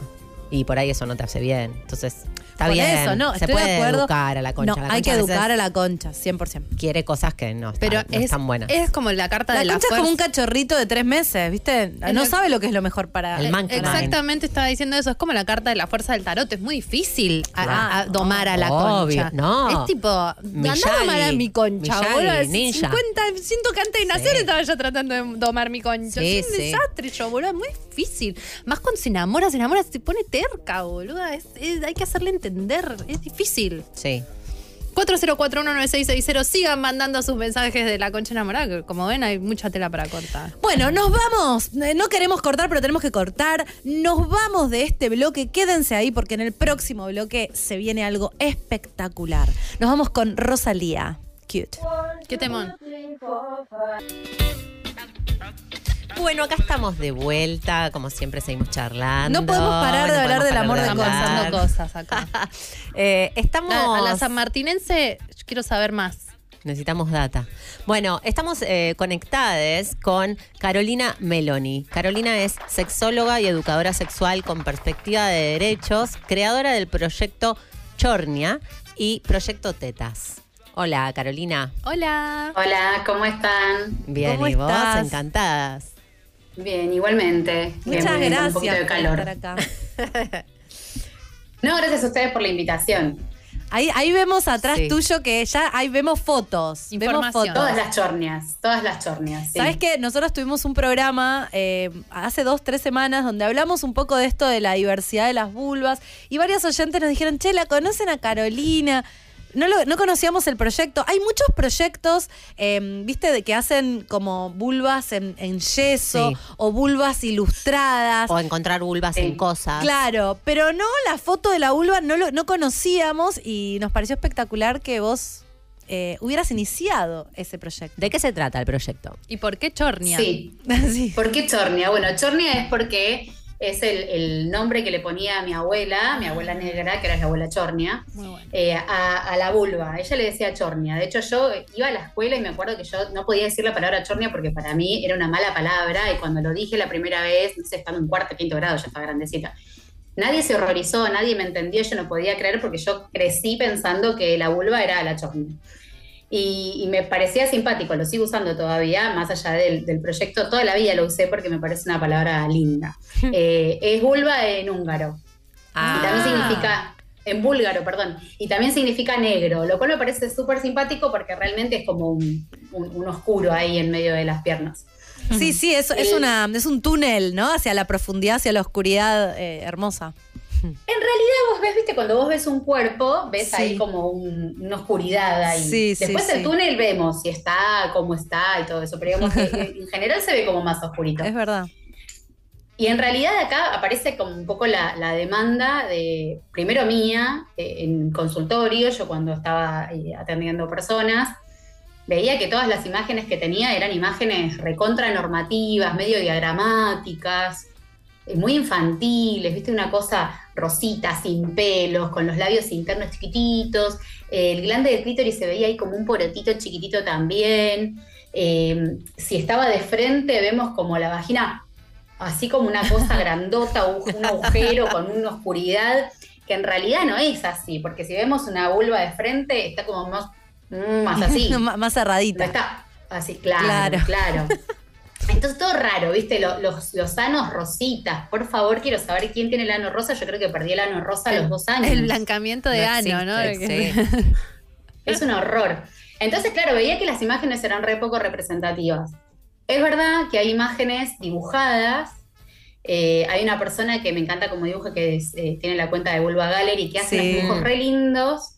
Y por ahí eso no te hace bien. Entonces, está Por bien. eso, no, se estoy puede de acuerdo. educar a la concha. No, La hay que concha a veces educar a la concha, 100%. Quiere cosas que no están, Pero no es, están buenas. es como la carta La de la concha es como un cachorrito de tres meses, ¿viste? No sabe lo que es lo mejor para. El mind. Exactamente estaba diciendo eso. Es como la carta de la fuerza del tarot. Es muy difícil a- a, a domar a la Obvio, concha. no. Es tipo, anda a domar a mi concha. Boludo. ninja. 50, siento que antes de nacer Sí. estaba ya tratando de domar mi concha. Sí, es un sí. desastre yo, boludo. Es muy difícil. Más cuando se enamora, se enamora, se pone terca, boludo. Es- es- hay que hacerle entender. Es difícil. Sí. 40419660. Sigan mandando sus mensajes de la concha enamorada. que Como ven, hay mucha tela para cortar. Bueno, nos vamos. Eh, No queremos cortar, pero tenemos que cortar. Nos vamos de este bloque. Quédense ahí porque en el próximo bloque se viene algo espectacular. Nos vamos con Rosalía. Cute. Qué temón. Bueno, acá estamos de vuelta, como siempre seguimos charlando. No podemos parar de no hablar del amor de cosas acá. Eh, estamos. La- a la sanmartinense yo quiero saber más. Necesitamos data. Bueno, estamos eh, conectadas con Carolina Meloni. Carolina es sexóloga y educadora sexual con perspectiva de derechos, creadora del proyecto Chornia y proyecto Tetas. Hola, Carolina. Hola. Hola, ¿cómo están? Bien, ¿Cómo ¿y vos? estás? Encantadas. Bien, igualmente. Muchas bien, gracias Un poquito de por calor. estar acá. No, gracias a ustedes por la invitación. Ahí, ahí vemos atrás Sí. tuyo que ya ahí vemos fotos. Vemos Información. fotos. Todas las chornias, todas las chornias. sí. ¿Sabes qué? Nosotros tuvimos un programa eh, hace dos, tres semanas donde hablamos un poco de esto de la diversidad de las vulvas y varios oyentes nos dijeron, che, ¿la conocen a Carolina? No, lo- no conocíamos el proyecto. Hay muchos proyectos, eh, viste, de que hacen como vulvas en, en yeso Sí. o vulvas ilustradas. O encontrar vulvas en cosas. Claro, pero no, la foto de la vulva no, lo, no conocíamos y nos pareció espectacular que vos eh, hubieras iniciado ese proyecto. ¿De qué se trata el proyecto? ¿Y por qué chornia? Sí. Sí. ¿Por qué chornia? Bueno, chornia es porque es el, el nombre que le ponía a mi abuela, mi abuela negra, que era la abuela Chornia, bueno. eh, a, a la vulva. Ella le decía Chornia. De hecho, yo iba a la escuela y me acuerdo que yo no podía decir la palabra Chornia porque para mí era una mala palabra. Y cuando lo dije la primera vez, no sé, estaba en cuarto, quinto grado, ya estaba grandecita. Nadie se horrorizó, nadie me entendió, yo no podía creer porque yo crecí pensando que la vulva era la Chornia. Y, y me parecía simpático, lo sigo usando todavía, más allá del, del proyecto, toda la vida lo usé porque me parece una palabra linda. Eh, es vulva en húngaro. Ah. Y también significa, en búlgaro, perdón, y también significa negro, lo cual me parece súper simpático porque realmente es como un, un- un oscuro ahí en medio de las piernas. Sí, sí, es, es, El- una, es un túnel, ¿no? Hacia la profundidad, hacia la oscuridad eh, hermosa. En realidad vos ves, viste, cuando vos ves un cuerpo, ves Sí. ahí como un- una oscuridad ahí. Sí, Después sí. el túnel vemos si está, cómo está y todo eso, pero digamos que en general se ve como más oscurito. Es verdad. Y en realidad acá aparece como un poco la, la demanda de, primero mía, eh, en consultorio, yo cuando estaba eh, atendiendo personas, veía que todas las imágenes que tenía eran imágenes recontra normativas, medio diagramáticas, muy infantiles, viste, una cosa rosita, sin pelos, con los labios internos chiquititos, eh, el glande del clítoris se veía ahí como un porotito chiquitito también. Eh, si estaba de frente, vemos como la vagina así como una cosa grandota, un agujero con una oscuridad, que en realidad no es así, porque si vemos una vulva de frente, está como más, mm, más así. Más No cerradita. está así, claro, Claro. claro. Entonces todo raro, ¿viste? Lo- Los, los anos rositas. Por favor, quiero saber quién tiene el ano rosa. Yo creo que perdí el ano rosa a los dos años. El blancamiento de No ano, ¿no? sí. Es un horror. Entonces, claro, veía que las imágenes eran re poco representativas. Es verdad que hay imágenes dibujadas. Eh, hay una persona que me encanta como dibuja, que es, eh, tiene la cuenta de Vulva Gallery, que hace Sí. unos dibujos re lindos,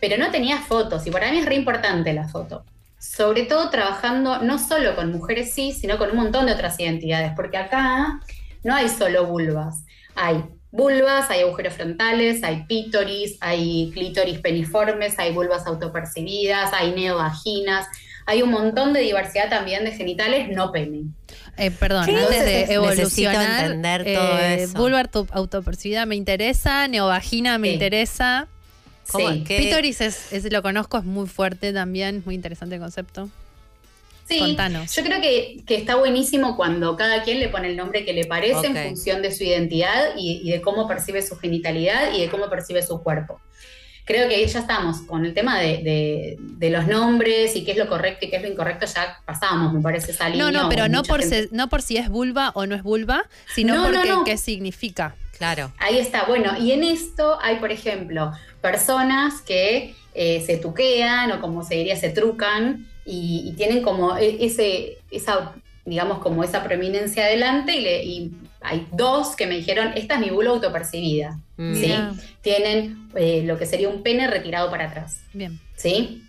pero no tenía fotos. Y para mí es re importante la foto. Sobre todo trabajando no solo con mujeres sí, sino con un montón de otras identidades, porque acá no hay solo vulvas. Hay vulvas, hay agujeros frontales, hay pítoris, hay clítoris peniformes, hay vulvas autopercibidas, hay neovaginas, hay un montón de diversidad también de genitales no pene. Eh, perdón, antes de evolucionar. necesito entender todo eh, eso. Vulva auto- autopercibida me interesa, neovagina me Sí. interesa. Sí. ¿Qué? Pítoris es, es- lo conozco, es muy fuerte también, muy interesante el concepto. Sí, Contanos. yo creo que, que está buenísimo cuando cada quien le pone el nombre que le parece en función de su identidad y, y de cómo percibe su genitalidad y de cómo percibe su cuerpo. Creo que ya estamos con el tema de, de- de los nombres y qué es lo correcto y qué es lo incorrecto, ya pasamos, me parece, esa No, no, pero no por, se- no por si es vulva o no es vulva, sino No, no, porque no. qué significa. Claro. Ahí está, bueno, y en esto hay, por ejemplo, personas que eh, se tuquean o como se diría, se trucan y, y tienen como e- ese, esa, digamos, como esa preeminencia adelante y, le- y hay dos que me dijeron, esta es mi vulva autopercibida, Mm. ¿sí? Tienen eh, lo que sería un pene retirado para atrás. Bien. ¿sí?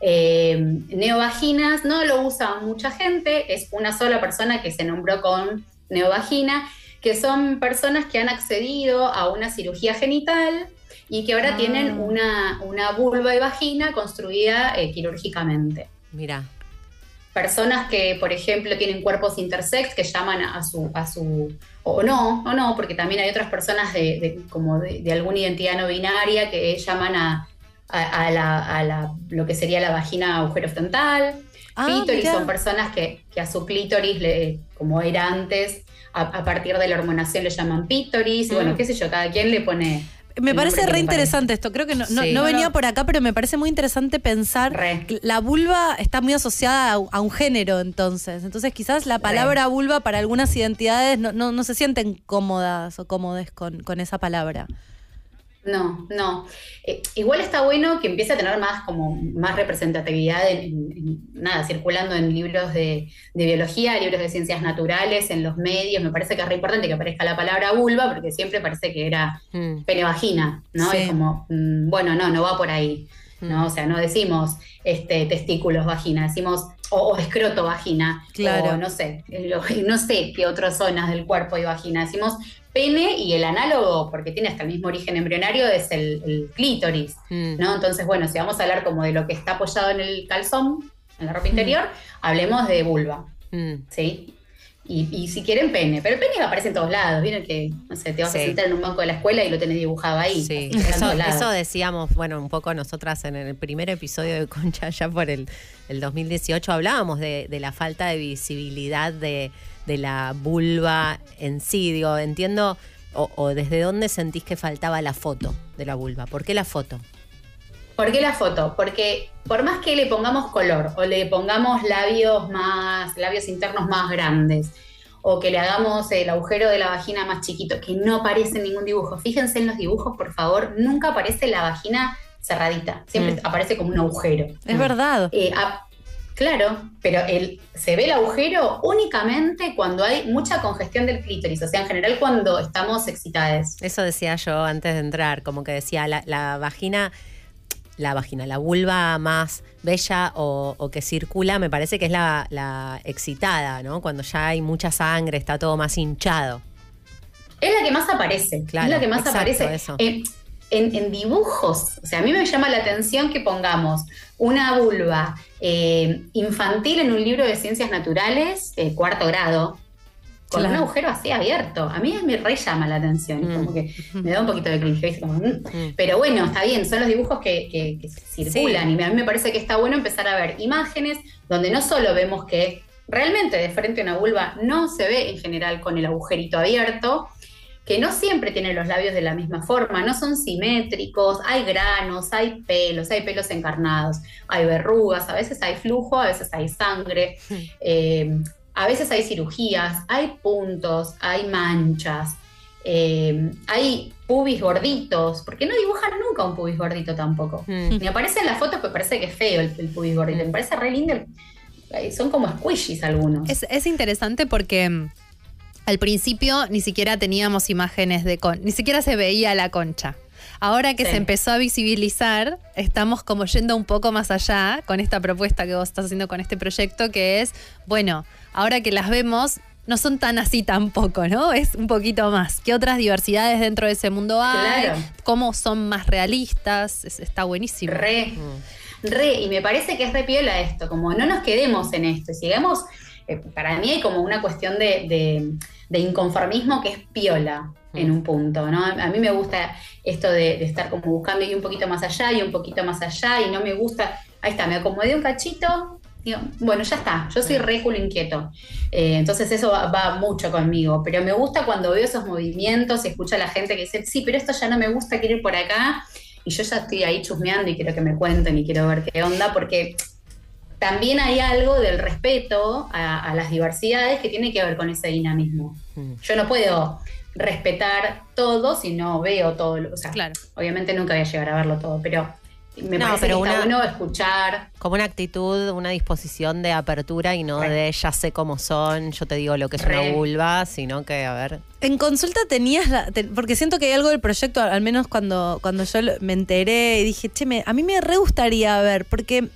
Eh, neovaginas no lo usa mucha gente, es una sola persona que se nombró con neovagina, que son personas que han accedido a una cirugía genital y que ahora Ah. tienen una, una vulva y vagina construida eh, quirúrgicamente. Mira. Personas que, por ejemplo, tienen cuerpos intersex que llaman a su, a su o no, o no, porque también hay otras personas de, de- como de, de alguna identidad no binaria que llaman a, a- a la, a la- lo que sería la vagina agujero frontal. Ah, clítoris son personas que, que a su clítoris, le- como era antes, a, a partir de la hormonación le llaman pítoris, y bueno, Mm. qué sé yo, cada quien le pone... Me parece re interesante esto. Creo que no, no- Sí. no No, venía no. por acá, pero me parece muy interesante pensar. Re. que La vulva está muy asociada a, a un género, entonces. Entonces, quizás la palabra vulva para algunas identidades no, no, no se sienten cómodas o cómodes con, con esa palabra. No, no. Eh, igual está bueno que empiece a tener más como más representatividad en, en- en- nada, circulando en libros de, de biología, libros de ciencias naturales, en los medios. Me parece que es re importante que aparezca la palabra vulva, porque siempre parece que era Mm. pene vagina, ¿no? Sí. Es como, mm, bueno, no, no va por ahí. Mm. ¿no? O sea, no decimos este, testículos vagina, decimos o, o escroto vagina, Claro. o no sé, lo- no sé qué otras zonas del cuerpo y vagina. Decimos pene y el análogo, porque tiene hasta el mismo origen embrionario, es el, el clítoris, Mm. ¿no? Entonces, bueno, si vamos a hablar como de lo que está apoyado en el calzón, en la ropa interior, hablemos de vulva. Mm. ¿sí? Y, y si quieren pene, pero el pene aparece en todos lados, vieron que, no sé, te vas Sí. a sentar en un banco de la escuela y lo tenés dibujado ahí. Sí, eso, eso decíamos, bueno, un poco nosotras en el primer episodio de Concha, ya por el, el 2018, hablábamos de, de la falta de visibilidad de, de la vulva en sí. Digo, entiendo, o, o desde dónde sentís que faltaba la foto de la vulva. ¿Por qué la foto? ¿Por qué la foto? Porque por más que le pongamos color o le pongamos labios más, labios internos más grandes, o que le hagamos el agujero de la vagina más chiquito, que no aparece en ningún dibujo. Fíjense en los dibujos, por favor, nunca aparece la vagina cerradita, siempre Mm. aparece como un agujero. Es verdad. Eh, ah, claro, pero el, se ve el agujero únicamente cuando hay mucha congestión del clítoris, o sea, en general cuando estamos excitadas. Eso decía yo antes de entrar, como que decía la, la vagina, la vagina, la vulva más bella o, o que circula, me parece que es la, la excitada, ¿no? Cuando ya hay mucha sangre, está todo más hinchado. Es la que más aparece. Claro, es la que más exacto, aparece. eso. En- en dibujos. O sea, a mí me llama la atención que pongamos una vulva eh, infantil en un libro de ciencias naturales, eh, cuarto grado, con Claro. un agujero así abierto. A mí me re llama la atención. Mm. Como que me da un poquito de cringe. Como, mm. Mm. Pero bueno, está bien, son los dibujos que, que- que circulan y a mí me parece que está bueno empezar a ver imágenes donde no solo vemos que realmente de frente a una vulva no se ve en general con el agujerito abierto, que no siempre tienen los labios de la misma forma, no son simétricos, hay granos, hay pelos, hay pelos encarnados, hay verrugas, a veces hay flujo, a veces hay sangre, eh, a veces hay cirugías, hay puntos, hay manchas, eh, hay pubis gorditos, porque no dibujan nunca un pubis gordito tampoco. Mm. Me aparece en las fotos, me parece que es feo el, el pubis gordito, me parece re lindo, eh, son como squishies algunos. Es, es interesante porque mm, al principio ni siquiera teníamos imágenes de con, ni siquiera se veía la concha. Ahora que Sí. se empezó a visibilizar, estamos como yendo un poco más allá con esta propuesta que vos estás haciendo con este proyecto, que es, bueno, ahora que las vemos, no son tan así tampoco, ¿no? Es un poquito más. ¿Qué otras diversidades dentro de ese mundo hay? Claro. ¿Cómo son más realistas? Es- está buenísimo. Re, Mm. re, y me parece que es re piola esto, como no nos quedemos en esto, y sigamos, eh, para mí hay como una cuestión de, de- de inconformismo que es piola en un punto, ¿no? A mí me gusta esto de, de estar como buscando y un poquito más allá y un poquito más allá, y no me gusta, ahí está, me acomodé un cachito, digo, bueno, ya está, yo soy re culo inquieto, Eh, entonces eso va, va mucho conmigo, pero me gusta cuando veo esos movimientos y escucho a la gente que dice, sí, pero esto ya no me gusta, quiero ir por acá, y yo ya estoy ahí chusmeando y quiero que me cuenten y quiero ver qué onda, porque también hay algo del respeto a, a las diversidades que tiene que ver con ese dinamismo. Mm. Yo no puedo respetar todo si no veo todo. O sea, Claro. obviamente nunca voy a llegar a verlo todo, pero me No, parece pero que está una- bueno escuchar. Como una actitud, una disposición de apertura y no Re. de ya sé cómo son, yo te digo lo que es Re. una vulva, sino que, a ver, En consulta tenías, la- porque siento que hay algo del proyecto, al menos cuando, cuando yo me enteré y dije, che, me- a mí me re gustaría ver, porque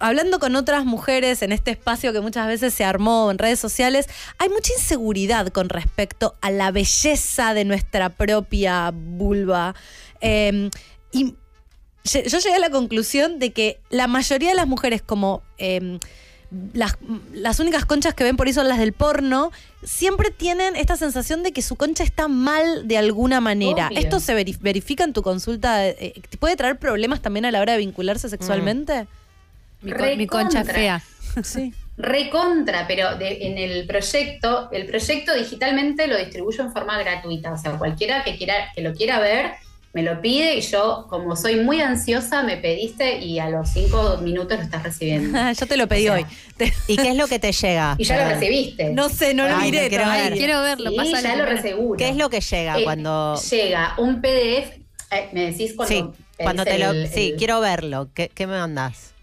hablando con otras mujeres en este espacio que muchas veces se armó en redes sociales, hay mucha inseguridad con respecto a la belleza de nuestra propia vulva. Eh, y yo llegué a la conclusión de que la mayoría de las mujeres, como eh, las, las únicas conchas que ven por ahí son las del porno, siempre tienen esta sensación de que su concha está mal de alguna manera. Obvio. ¿Esto se verif- verifica en tu consulta? Eh, ¿te ¿Puede traer problemas también a la hora de vincularse sexualmente? Mi, con- mi concha fea. Sí. Recontra, pero de- en el proyecto, el proyecto digitalmente lo distribuyo en forma gratuita. O sea, cualquiera que quiera, que lo quiera ver, me lo pide y yo, como soy muy ansiosa, me pediste y a los cinco minutos lo estás recibiendo. yo te lo pedí O sea, hoy. ¿y qué es lo que te llega? Y ya lo recibiste. no sé, no lo miré no quiero ver. Quiero verlo, Sí, ya lo reseguro. ¿Qué es lo que llega Eh, cuando... Llega un PDF, eh, me decís cuando... Sí, cuando te lo... sí, el- quiero verlo. ¿Qué, qué me mandas?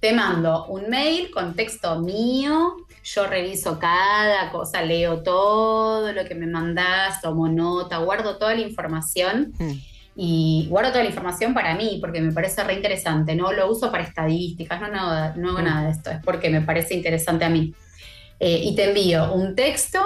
Te mando un mail con texto mío, yo reviso cada cosa, leo todo lo que me mandás, tomo nota, guardo toda la información Mm. Y guardo toda la información para mí porque me parece re interesante, no lo uso para estadísticas, no, no, no hago nada de esto, es porque me parece interesante a mí. Eh, y te envío un texto,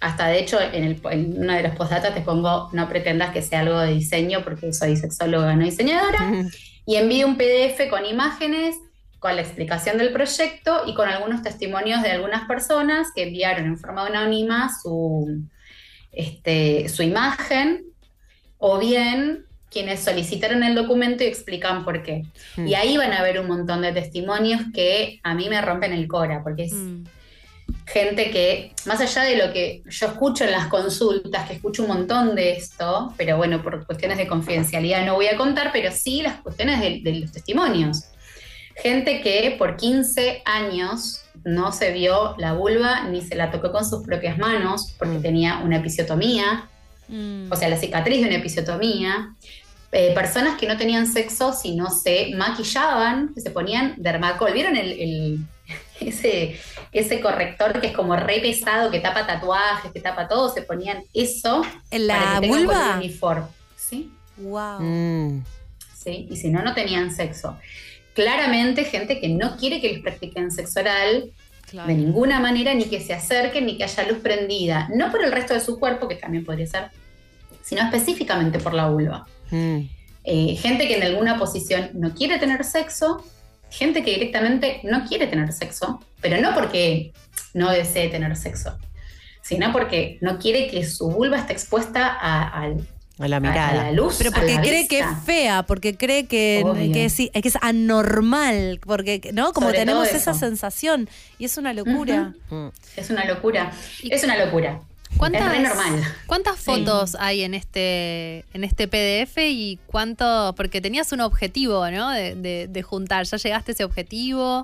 hasta de hecho en, el, en uno de los postdatas te pongo no pretendas que sea algo de diseño porque soy sexóloga, no diseñadora, y envío un PDF con imágenes con la explicación del proyecto y con algunos testimonios de algunas personas que enviaron en forma anónima su, este, su imagen o bien quienes solicitaron el documento y explican por qué. Mm. Y ahí van a ver un montón de testimonios que a mí me rompen el cora, porque es Mm. gente que, más allá de lo que yo escucho en las consultas, que escucho un montón de esto, pero bueno, por cuestiones de confidencialidad no voy a contar, pero sí las cuestiones de, de los testimonios. Gente que por 15 años no se vio la vulva ni se la tocó con sus propias manos porque Mm. tenía una episiotomía, Mm. o sea, la cicatriz de una episiotomía. Eh, personas que no tenían sexo si no se maquillaban, que se ponían dermacol. ¿Vieron el, el- ese, ese corrector que es como re pesado, que tapa tatuajes, que tapa todo? Se ponían eso ¿En para la que tengan color vulva? uniforme. ¿Sí? Wow. Mm. ¿sí? Y si no, no tenían sexo. Claramente, gente que no quiere que les practiquen sexo oral de ninguna manera, ni que se acerquen, ni que haya luz prendida. No por el resto de su cuerpo, que también podría ser, sino específicamente por la vulva. Mm. Eh, gente que en alguna posición no quiere tener sexo, gente que directamente no quiere tener sexo, pero no porque no desee tener sexo, sino porque no quiere que su vulva esté expuesta a, al- A la a- a mirada. la luz. Pero porque cree que es fea, porque cree que, Obvio. que, sí, que es anormal, porque, ¿no? Como Sobre tenemos esa sensación. Y es una locura. Mm. Es una locura. Es una locura. ¿Cuántas, Es normal. ¿Cuántas Sí. fotos hay en este, en este PDF y cuánto? Porque tenías un objetivo, ¿no? De, de- de juntar. ¿Ya llegaste a ese objetivo?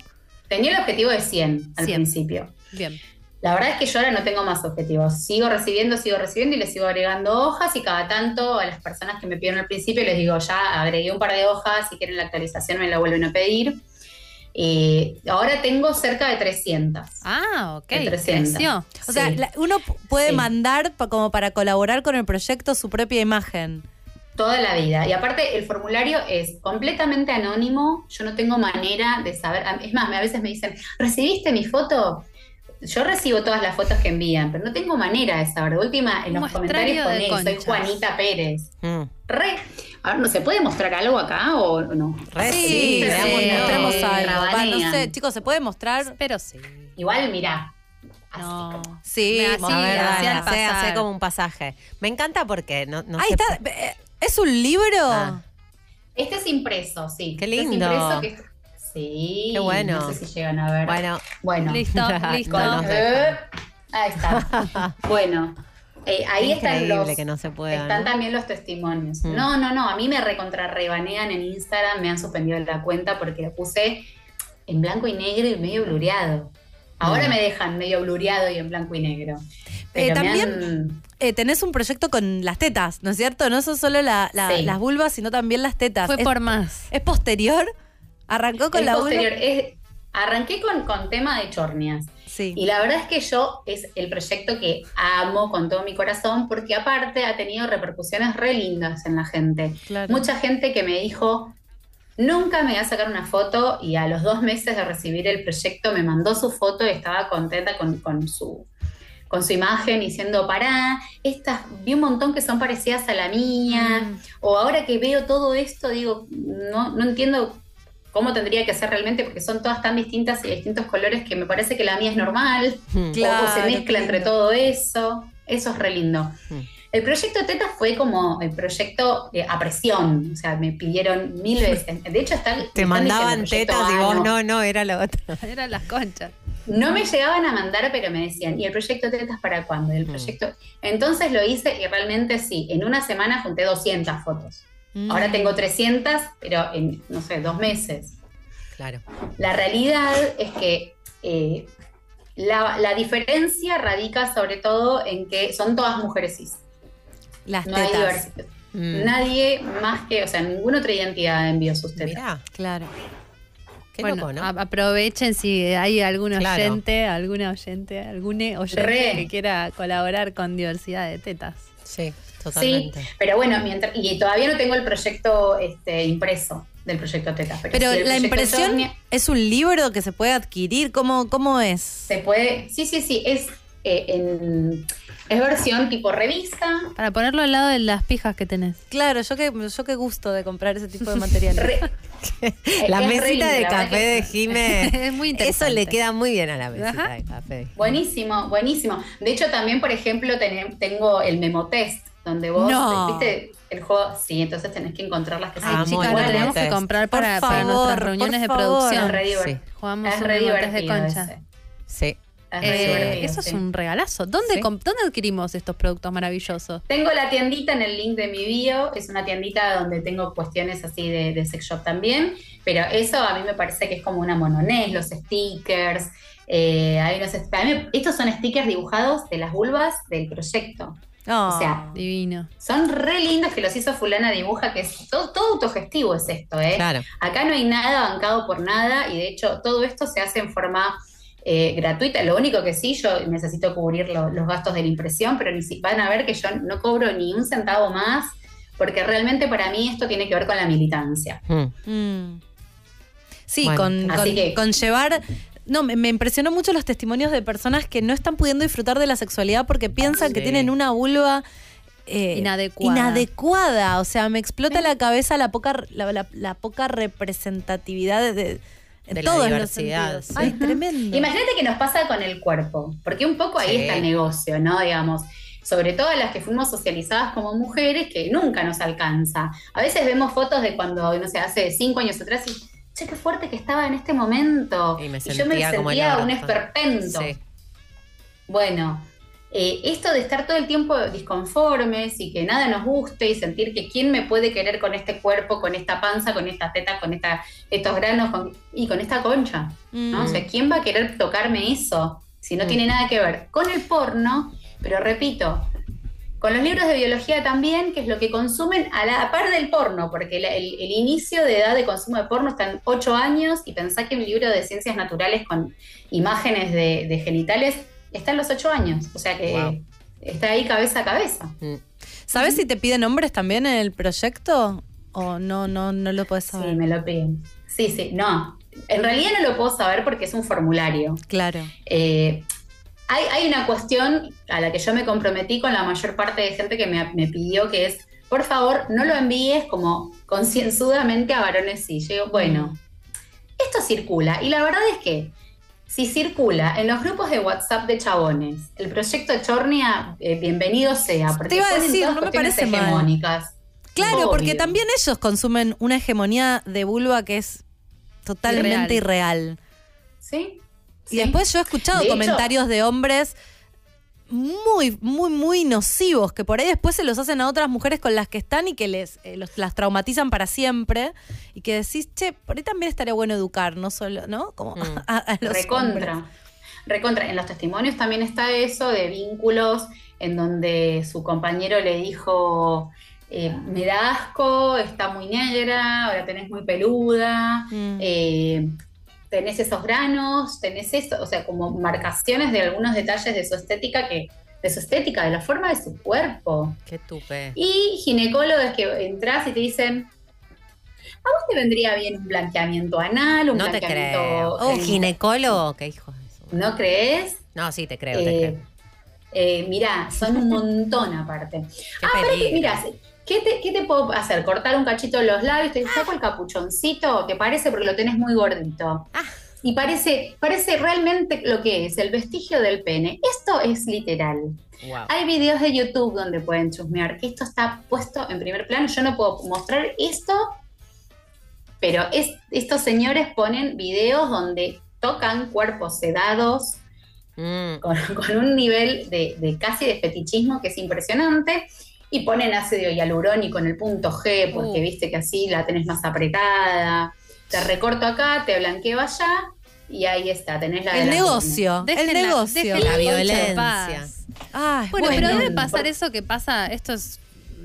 Tenía el objetivo de 100 al 100. principio. Bien. La verdad es que yo ahora no tengo más objetivos. Sigo recibiendo, sigo recibiendo y les sigo agregando hojas y cada tanto a las personas que me pidieron al principio les digo, ya agregué un par de hojas, si quieren la actualización me la vuelven a pedir. Eh, ahora tengo cerca de 300. Ah, ok. De 300. Creció. O sea, la- uno puede Sí. mandar como para colaborar con el proyecto su propia imagen. Toda la vida. Y aparte, el formulario es completamente anónimo. Yo no tengo manera de saber. Es más, a veces me dicen, ¿recibiste mi foto? Yo recibo todas las fotos que envían, pero no tengo manera de saber. De última, en los muestrario comentarios de ponéis, soy. Juanita Pérez. Mm. Re. A ver, ¿no se puede mostrar algo acá o no? Re Sí, sí, sí, algo. Va, no sé, chicos, ¿se puede mostrar? Pero sí. Igual, mirá. Así No. como- Sí, Me A hacía- ver, hacía dale, al hace, pasar. hace como un pasaje. Me encanta porque no, no Ahí está. eh, ¿Es un libro? Ah. Este es impreso, sí. Qué Este es lindo. impreso que- Sí. Qué bueno. No sé si llegan a ver. Bueno, Bueno. Listo, listo. Eh, ahí está. bueno. eh, ahí están increíble los. que no se pueda, Están ¿no? también los testimonios. Mm. No, no, no. A mí me recontra rebanean en Instagram, me han suspendido la cuenta porque lo puse en blanco y negro y medio blureado. Ahora Mm. me dejan medio blureado y en blanco y negro. Eh, también han- eh, tenés un proyecto con las tetas, ¿no es cierto? No son solo la- la- Sí. las vulvas, sino también las tetas. Fue ¿Es, por más. ¿Es posterior? ¿Arrancó con la posterior. Es- arranqué con, con tema de chornias. Sí. Y la verdad es que yo es el proyecto que amo con todo mi corazón porque aparte ha tenido repercusiones re lindas en la gente. Claro. Mucha gente que me dijo, nunca me voy a sacar una foto y a los dos meses de recibir el proyecto me mandó su foto y estaba contenta con, con su con su imagen diciendo, pará, estas, vi un montón que son parecidas a la mía, Mm. o ahora que veo todo esto, digo, no, no entiendo cómo tendría que ser realmente, porque son todas tan distintas y de distintos colores que me parece que la mía es normal, Mm. o- Claro, o se mezcla entre todo eso, eso es re lindo. Mm. El proyecto Teta fue como el proyecto eh, a presión, o sea, me pidieron mil veces, de hecho está... Te mandaban tetas y vos no, no, era lo otro. Eran las conchas. No me llegaban a mandar, pero me decían, ¿y el proyecto Tetas para cuándo? ¿Y el Mm. proyecto... Entonces lo hice y realmente sí, en una semana junté 200 fotos. Mm. Ahora tengo 300, pero en, no sé, dos meses. Claro. La realidad es que eh, la, la diferencia radica sobre todo en que son todas mujeres cis. Las No hay tetas. diversidad. Mm. Nadie más que, o sea, ninguna otra identidad envió sus tetas. Mirá, Claro. qué bueno, loco, ¿no? a- aprovechen si hay algún Claro. oyente, alguna oyente, algún oyente Re. que quiera colaborar con diversidad de tetas. sí, Sí, pero bueno, mientras, y todavía no tengo el proyecto este, impreso del proyecto Tetas. Pero, Pero sí, el la impresión es un libro que se puede adquirir. ¿Cómo, cómo es? se puede, sí, sí, sí, es eh, en, es versión tipo revista. Para ponerlo al lado de las pijas que tenés. Claro, yo que, yo que gusto de comprar ese tipo de material. Re- La mesita lindo, de café de Jime. Es muy Eso interesante. le queda muy bien a la mesita Ajá. de café. Buenísimo, buenísimo. De hecho, también, por ejemplo, tenem- tengo el memo test, donde vos, No. ¿viste? El juego, sí, entonces tenés que encontrar las que Ah, muy Chicas, lo tenemos que comprar para, nuestras por reuniones de producción. Es re divertido. Jugamos Es re de concha. ese. Sí. Es re Eh, divertido, eso es sí. un regalazo. ¿Dónde, Sí. comp- ¿Dónde adquirimos estos productos maravillosos? Tengo la tiendita en el link de mi bio, es una tiendita donde tengo cuestiones así de, de sex shop también, pero eso a mí me parece que es como una mononés, los stickers, eh, hay unos, a mí me- estos son stickers dibujados de las vulvas del proyecto. No. O sea, Divino. Son re lindos que los hizo fulana dibuja, que es todo, todo autogestivo es esto, ¿eh? Claro. Acá no hay nada bancado por nada y de hecho todo esto se hace en forma eh, gratuita. Lo único que sí, yo necesito cubrir lo- los gastos de la impresión, pero ni si, van a ver que yo no cobro ni un centavo más, porque realmente para mí esto tiene que ver con la militancia. Mm. Mm. Sí, Bueno. con, Así con- que- con llevar. No, me, me impresionó mucho los testimonios de personas que no están pudiendo disfrutar de la sexualidad porque piensan que tienen una vulva. eh, Inadecuada. inadecuada. O sea, me explota la cabeza la poca, la, la- la poca representatividad de, de- en De la todos diversidad, sí. Ay, tremendo. Imagínate que nos pasa con el cuerpo, porque un poco ahí Sí. está el negocio, ¿no? Digamos, sobre todo las que fuimos socializadas como mujeres, que nunca nos alcanza. A veces vemos fotos de cuando, no sé, hace cinco años atrás y, che, qué fuerte que estaba en este momento. Y me yo me sentía un esperpento. Sí. Bueno, eh, esto de estar todo el tiempo disconformes y que nada nos guste y sentir que quién me puede querer con este cuerpo, con esta panza, con esta teta, con esta, estos granos con- y con esta concha. ¿no? Mm. O sea, ¿quién va a querer tocarme eso si no Mm. tiene nada que ver con el porno? Pero repito, con los libros de biología también, que es lo que consumen a la a par del porno, porque el, el inicio de edad de consumo de porno está en 8 años y pensá que un libro de ciencias naturales con imágenes de, de genitales está en los 8 años. O sea que Wow. está ahí cabeza a cabeza. Mm. ¿Sabes si te piden nombres también en el proyecto? ¿O no, no, no lo puedes saber? Sí, me lo piden. Sí, sí, no. En realidad no lo puedo saber porque es un formulario. Claro. Eh, hay, hay una cuestión a la que yo me comprometí con la mayor parte de gente que me, me pidió que es, por favor, no lo envíes como concienzudamente a varones sí. Yo digo, bueno, esto circula. Y la verdad es que si circula en los grupos de WhatsApp de chabones, el proyecto Chornia, eh, bienvenido sea, porque Te iba a decir, no me parece mal. hegemónicas. Claro, porque también ellos consumen una hegemonía de vulva que es totalmente irreal. ¿Sí? Y después yo he escuchado De hecho- comentarios de hombres muy, muy, muy nocivos que por ahí después se los hacen a otras mujeres con las que están y que les eh, los- las traumatizan para siempre y que decís, che, por ahí también estaría bueno educar, no solo, ¿no? Como Mm. a, a los Recontra. hombres. Recontra. En los testimonios también está eso de vínculos en donde su compañero le dijo, eh, me da asco, está muy negra, ahora tenés muy peluda, Mm. eh, tenés esos granos, tenés eso, o sea, como marcaciones de algunos detalles de su estética que de su estética, de la forma de su cuerpo. Qué tupe. Y ginecólogos que entras y te dicen, a vos te vendría bien un blanqueamiento anal, un No te creo. Oh, ¿Un genital". ginecólogo? ¿Qué hijo de su- ¿No crees? No, sí, te creo, te Eh, creo. eh, mirá, son un montón aparte. Qué ah, pero peligro. mirá, ¿qué te, ¿qué te puedo hacer? ¿Cortar un cachito de los labios? ¿Te saco el capuchoncito? ¿Te parece? Porque lo tenés muy gordito. Ah. Y parece, parece realmente lo que es, el vestigio del pene. Esto es literal. Wow. Hay videos de YouTube donde pueden chusmear que esto está puesto en primer plano. Yo no puedo mostrar esto, pero es, estos señores ponen videos donde tocan cuerpos sedados, Mm. con, con un nivel de, de casi de fetichismo que es impresionante. Y ponen ácido hialurónico en el punto G, porque Uh. viste que así la tenés más apretada. Te recorto acá, te blanqueo allá, y ahí está, tenés la de El la negocio, el negocio. La en violencia. Ay, Bueno, Bueno, pero debe pasar por- eso que pasa, esto es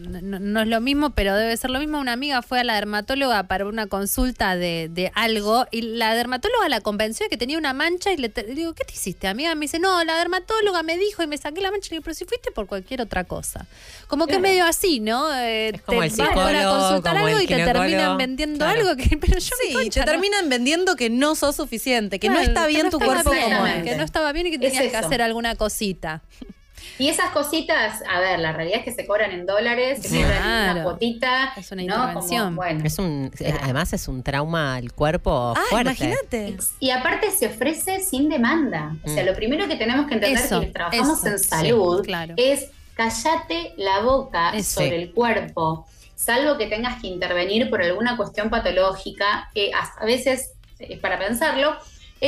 no, no es lo mismo, pero debe ser lo mismo. Una amiga fue a la dermatóloga para una consulta de, de algo y la dermatóloga la convenció de que tenía una mancha y le, te- le digo, ¿qué te hiciste, amiga? Me dice, no, la dermatóloga me dijo y me saqué la mancha. Le digo, pero si fuiste por cualquier otra cosa. Como que es medio así, ¿no? Eh, Es como te el vas para consultar como algo el y te terminan vendiendo Claro. algo que, pero yo Sí, concha, te no. terminan vendiendo que no sos suficiente, que no está bien no tu estaba cuerpo bien, como es. Que no estaba bien y que Es tenías que hacer alguna cosita. Y esas cositas, a ver, la realidad es que se cobran en dólares, se cobran en una Claro. cuotita. Es una ¿no? Como, intervención. bueno. Es un, Claro. además es un trauma al cuerpo Ah, fuerte. imagínate. Y aparte se ofrece sin demanda. O sea, Mm. lo primero que tenemos que entender Eso, quienes trabajamos eso, en sí, salud claro. es cállate la boca Eso. sobre el cuerpo, salvo que tengas que intervenir por alguna cuestión patológica, que a a veces, eh, para pensarlo,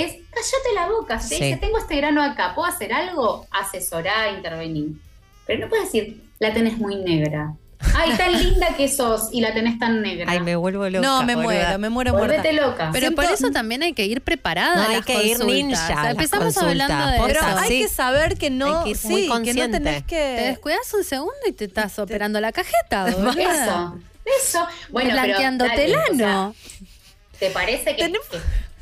es cállate la boca. Si te Sí. dice, tengo este grano acá, ¿puedo hacer algo? Asesorá, intervenir. Pero no puedes decir, la tenés muy negra. Ay, tan linda que sos y la tenés tan negra. Ay, me vuelvo loca. No, me boluda. muero, me muero muerta. Volvete loca. Pero Siento- por eso también hay que ir preparada. No, a hay las que ir ninja O sea, empezamos hablando de Pero eso. hay sí. que saber que no, Hay que ir sí, muy que no consciente. tenés Te que... descuidas un segundo y te estás operando la cajeta. Eso, eso. Bueno, pero, Blanqueándote dale, el o sea, ano. ¿Te parece que, Tenemos- que,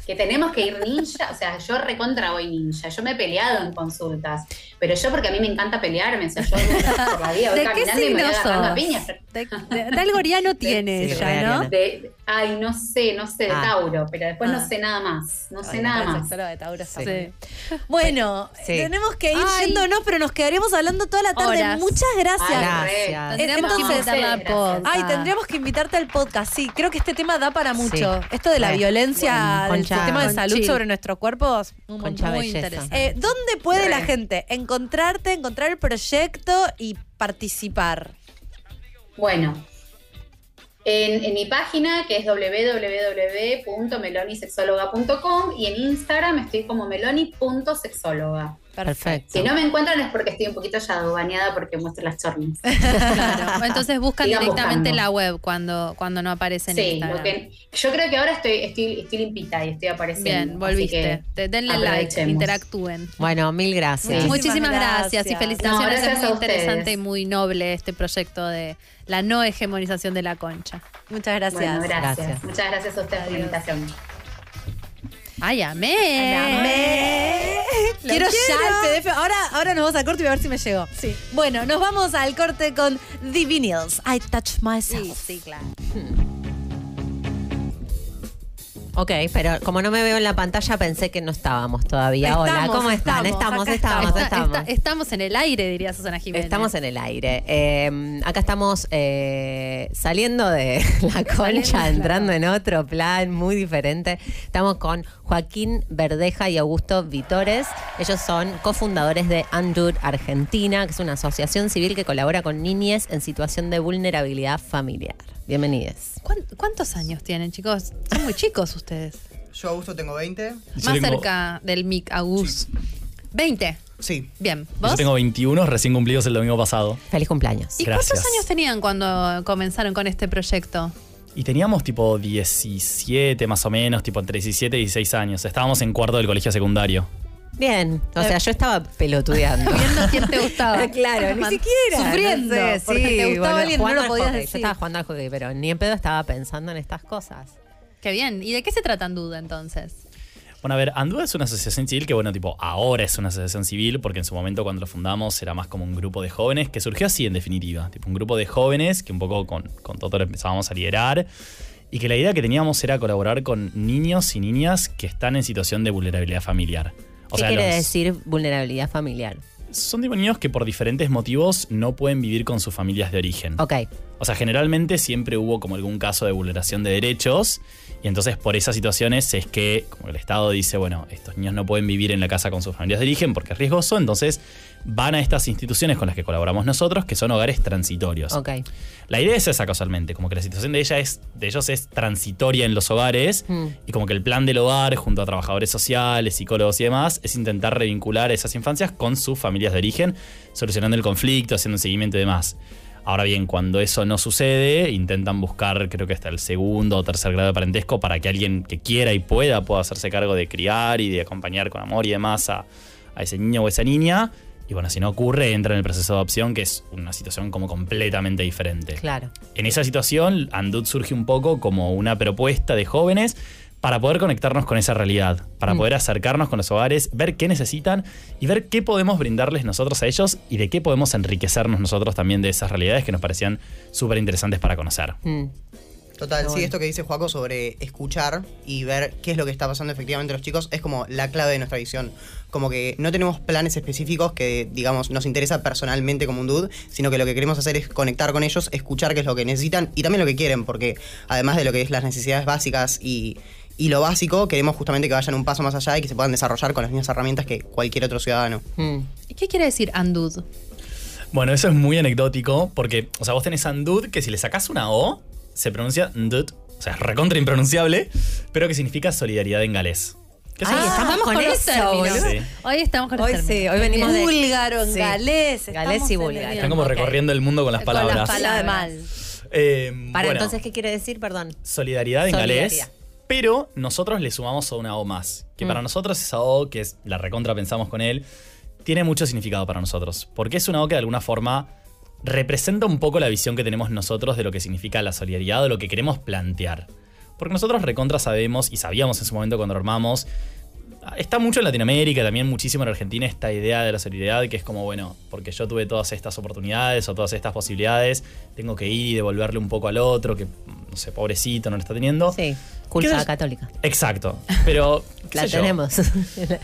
que tenemos que ir ninja? O sea, yo recontra voy ninja. Yo me he peleado en consultas. Pero yo porque a mí me encanta pelearme. O sea, yo voy por la vida, voy ¿De qué caminando y me voy agarrando a piñas. De, de- de algo tiene ella, ¿no? De- ay, no sé, no sé, de Ah. Tauro. Pero después Ah. no sé nada más. No sé nada más. sexóloga de Tauro está Sí. Bueno, Sí. tenemos que ir Ay. yéndonos, pero nos quedaríamos hablando toda la tarde. Horas. Muchas gracias. Ay. Gracias. Tendríamos que Entonces- invitarla a Gracias. podcast. Ay, tendríamos que invitarte al podcast. Sí, creo que este tema da para Sí. mucho. Esto de la violencia Bueno, Concha- sistema de salud sobre nuestros cuerpos. Un. Muy interesante. Eh, ¿Dónde puede Re. la gente encontrarte, encontrar el proyecto y participar? Bueno, en, mi página que es www.melonisexóloga.com y en Instagram estoy como meloni.sexóloga. Perfecto. Si no me encuentran es porque estoy un poquito ya bañada porque muestro las chornas. Claro. Entonces buscan Sigan directamente buscando. la web cuando, cuando no aparece en Sí, que, yo creo que ahora estoy, estoy, estoy limpita y estoy apareciendo. Bien, volviste. que Te- Denle like, interactúen. Bueno, mil gracias. Sí. Muchísimas gracias. gracias. y felicitaciones. No, gracias es muy interesante y muy noble este proyecto de la no hegemonización de la concha. Muchas gracias. Bueno, gracias. Gracias. Muchas gracias a ustedes por la invitación. Ay, amé. Amé. Quiero ya el PDF. Ahora, ahora nos vamos al corte y voy a ver si me llegó. Sí. Bueno, nos vamos al corte con The Vinyls. I Touch Myself. Sí, sí, claro. Ok, pero como no me veo en la pantalla, pensé que no estábamos todavía. Hola, ¿cómo están? estamos, Estamos, estamos, estamos. Está- estamos. en el aire, diría Susana Jiménez. Estamos en el aire. Eh, acá estamos eh, saliendo de la concha, entrando en otro plan muy diferente. Estamos con Joaquín Verdeja y Augusto Vitores. Ellos son cofundadores de Undood Argentina, que es una asociación civil que colabora con niñes en situación de vulnerabilidad familiar. Bienvenidos. ¿Cuán- ¿Cuántos años tienen, chicos? Son muy chicos ustedes. Yo, Augusto, tengo 20. Yo Más tengo- cerca del mic, Agus. 20. Sí. Bien. ¿Vos? Yo tengo 21 recién cumplidos el domingo pasado. Feliz cumpleaños. ¿Y cuántos años tenían cuando comenzaron con este proyecto? Y teníamos tipo 17 más o menos, tipo entre 17 y 16 años. Estábamos en cuarto del colegio secundario. Bien, o sea, yo estaba pelotudeando. Viendo quién te gustaba. Claro, ni siquiera. Sufriendo, no sé, porque sí, te gustaba bueno, alguien no jugando lo podías hockey. decir. Yo estaba jugando al hockey, pero ni en pedo estaba pensando en estas cosas. Qué bien. ¿Y de qué se tratan duda entonces? Bueno, a ver, Andúa es una asociación civil que, bueno, tipo, ahora es una asociación civil porque en su momento cuando lo fundamos era más como un grupo de jóvenes que surgió así en definitiva. Tipo, un grupo de jóvenes que un poco con, con Toto lo empezábamos a liderar y que la idea que teníamos era colaborar con niños y niñas que están en situación de vulnerabilidad familiar. O ¿Qué sea, quiere los- decir vulnerabilidad familiar? son niños que por diferentes motivos no pueden vivir con sus familias de origen. Ok, O sea, generalmente siempre hubo como algún caso de vulneración de derechos y entonces por esas situaciones es que como el Estado dice, bueno, estos niños no pueden vivir en la casa con sus familias de origen porque es riesgoso, entonces van a estas instituciones con las que colaboramos nosotros, que son hogares transitorios. La idea es esa casualmente, como que la situación de ella es, de ellos es transitoria en los hogares Mm. y como que el plan del hogar, junto a trabajadores sociales, psicólogos y demás, es intentar revincular esas infancias con sus familias de origen, solucionando el conflicto, haciendo un seguimiento y demás. Ahora bien, cuando eso no sucede, intentan buscar, creo que hasta el segundo o tercer grado de parentesco para que alguien que quiera y pueda pueda hacerse cargo de criar y de acompañar con amor y demás a, a ese niño o esa niña. Y bueno, si no ocurre, entra en el proceso de adopción, que es una situación como completamente diferente. Claro. En esa situación, Andut surge un poco como una propuesta de jóvenes para poder conectarnos con esa realidad, para Mm. poder acercarnos con los hogares, ver qué necesitan y ver qué podemos brindarles nosotros a ellos y de qué podemos enriquecernos nosotros también de esas realidades que nos parecían súper interesantes para conocer. Mm. Total, sí, bueno. esto que dice Juaco sobre escuchar y ver qué es lo que está pasando efectivamente a los chicos es como la clave de nuestra visión. Como que no tenemos planes específicos que, digamos, nos interesa personalmente como un dude, sino que lo que queremos hacer es conectar con ellos, escuchar qué es lo que necesitan y también lo que quieren, porque además de lo que es las necesidades básicas y, y lo básico, queremos justamente que vayan un paso más allá y que se puedan desarrollar con las mismas herramientas que cualquier otro ciudadano. Mm. ¿Y qué quiere decir andud? Bueno, eso es muy anecdótico porque, o sea, vos tenés Andud que si le sacás una O, se pronuncia Ndut, o sea, es recontra impronunciable, pero que significa solidaridad en galés. ¿Qué Ay, son? estamos con los eso, términos. Sí. Hoy estamos con los Hoy sí, hoy venimos de- Búlgaro, en Sí. galés. Galés y búlgaro. Están como recorriendo el mundo con las Con las palabras. palabras. Nada de mal. Eh, Para bueno, entonces, ¿qué quiere decir? Perdón. solidaridad en Solidaridad. galés. Pero nosotros le sumamos a una O más. Que Mm. para nosotros esa O, que es la recontra pensamos con él, tiene mucho significado para nosotros. Porque es una O que de alguna forma representa un poco la visión que tenemos nosotros de lo que significa la solidaridad o lo que queremos plantear. Porque nosotros recontra sabemos y sabíamos en su momento cuando armamos. Está mucho en Latinoamérica, también muchísimo en Argentina esta idea de la solidaridad que es como, bueno, porque yo tuve todas estas oportunidades o todas estas posibilidades, tengo que ir y devolverle un poco al otro que, no sé, pobrecito, no lo está teniendo. Sí, culpa católica. Exacto, pero... La tenemos.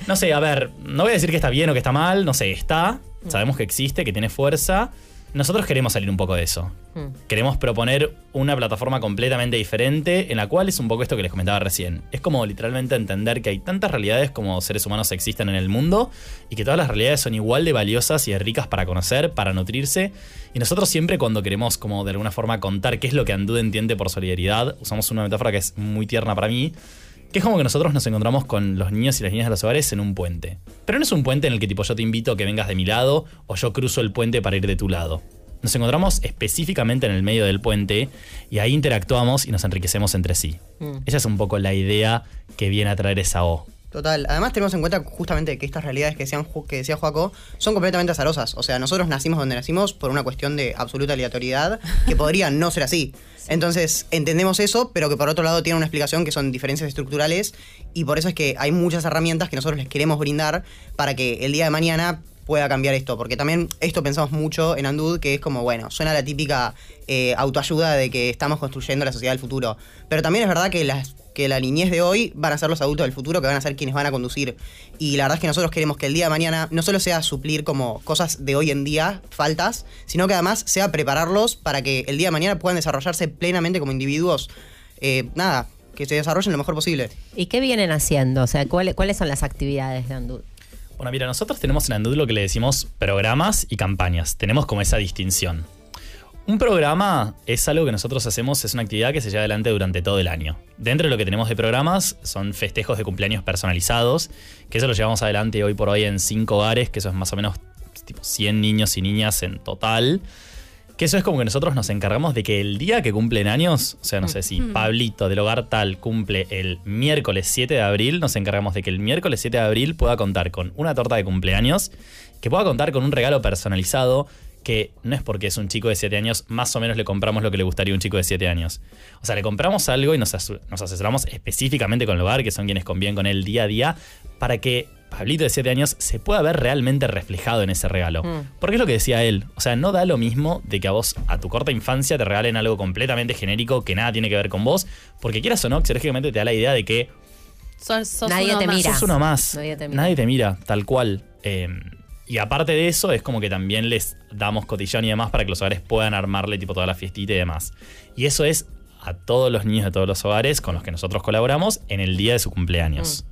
No sé, a ver, no voy a decir que está bien o que está mal, no sé, está, Mm. sabemos que existe, que tiene fuerza. Nosotros queremos salir un poco de eso. Mm. Queremos proponer una plataforma completamente diferente en la cual es un poco esto que les comentaba recién. Es como literalmente entender que hay tantas realidades como seres humanos existen en el mundo y que todas las realidades son igual de valiosas y de ricas para conocer, para nutrirse. Y nosotros siempre cuando queremos como de alguna forma contar qué es lo que Andud entiende por solidaridad, usamos una metáfora que es muy tierna para mí, que es como que nosotros nos encontramos con los niños y las niñas de los hogares en un puente. Pero no es un puente en el que tipo yo te invito a que vengas de mi lado o yo cruzo el puente para ir de tu lado. Nos encontramos específicamente en el medio del puente y ahí interactuamos y nos enriquecemos entre sí. Mm. Esa es un poco la idea que viene a traer esa O. Total. Además tenemos en cuenta justamente que estas realidades que, que decía Joaco son completamente azarosas. O sea, nosotros nacimos donde nacimos por una cuestión de absoluta aleatoriedad que podría no ser así. Entonces, entendemos eso, pero que por otro lado tiene una explicación que son diferencias estructurales y por eso es que hay muchas herramientas que nosotros les queremos brindar para que el día de mañana pueda cambiar esto. Porque también esto pensamos mucho en Andud, que es como, bueno, suena la típica eh, autoayuda de que estamos construyendo la sociedad del futuro. Pero también es verdad que las que la niñez de hoy van a ser los adultos del futuro que van a ser quienes van a conducir. Y la verdad es que nosotros queremos que el día de mañana no solo sea suplir como cosas de hoy en día, faltas, sino que además sea prepararlos para que el día de mañana puedan desarrollarse plenamente como individuos. Eh, nada, que se desarrollen lo mejor posible. ¿Y qué vienen haciendo? O sea, ¿cuáles, cuáles son las actividades de Andud? Bueno, mira, nosotros tenemos en Andud lo que le decimos programas y campañas. Tenemos como esa distinción. Un programa es algo que nosotros hacemos, es una actividad que se lleva adelante durante todo el año. Dentro de lo que tenemos de programas son festejos de cumpleaños personalizados, que eso lo llevamos adelante hoy por hoy en cinco hogares, que eso es más o menos tipo 100 niños y niñas en total. Que eso es como que nosotros nos encargamos de que el día que cumplen años, o sea, no sé si Mm. Pablito del hogar tal cumple el miércoles 7 de abril, nos encargamos de que el miércoles 7 de abril pueda contar con una torta de cumpleaños, que pueda contar con un regalo personalizado, que no es porque es un chico de 7 años, más o menos le compramos lo que le gustaría a un chico de 7 años. O sea, le compramos algo y nos, nos asesoramos específicamente con el hogar, que son quienes conviven con él día a día, para que Pablito de 7 años se pueda ver realmente reflejado en ese regalo. Mm. Porque es lo que decía él. O sea, no da lo mismo de que a vos, a tu corta infancia, te regalen algo completamente genérico que nada tiene que ver con vos. Porque quieras o no, psicológicamente te da la idea de que Sos, sos Nadie uno te más. mira. sos uno más. Nadie te mira. Nadie te mira, tal cual. Eh, y aparte de eso, es como que también les damos cotillón y demás para que los hogares puedan armarle tipo toda la fiestita y demás. Y eso es a todos los niños de todos los hogares con los que nosotros colaboramos en el día de su cumpleaños.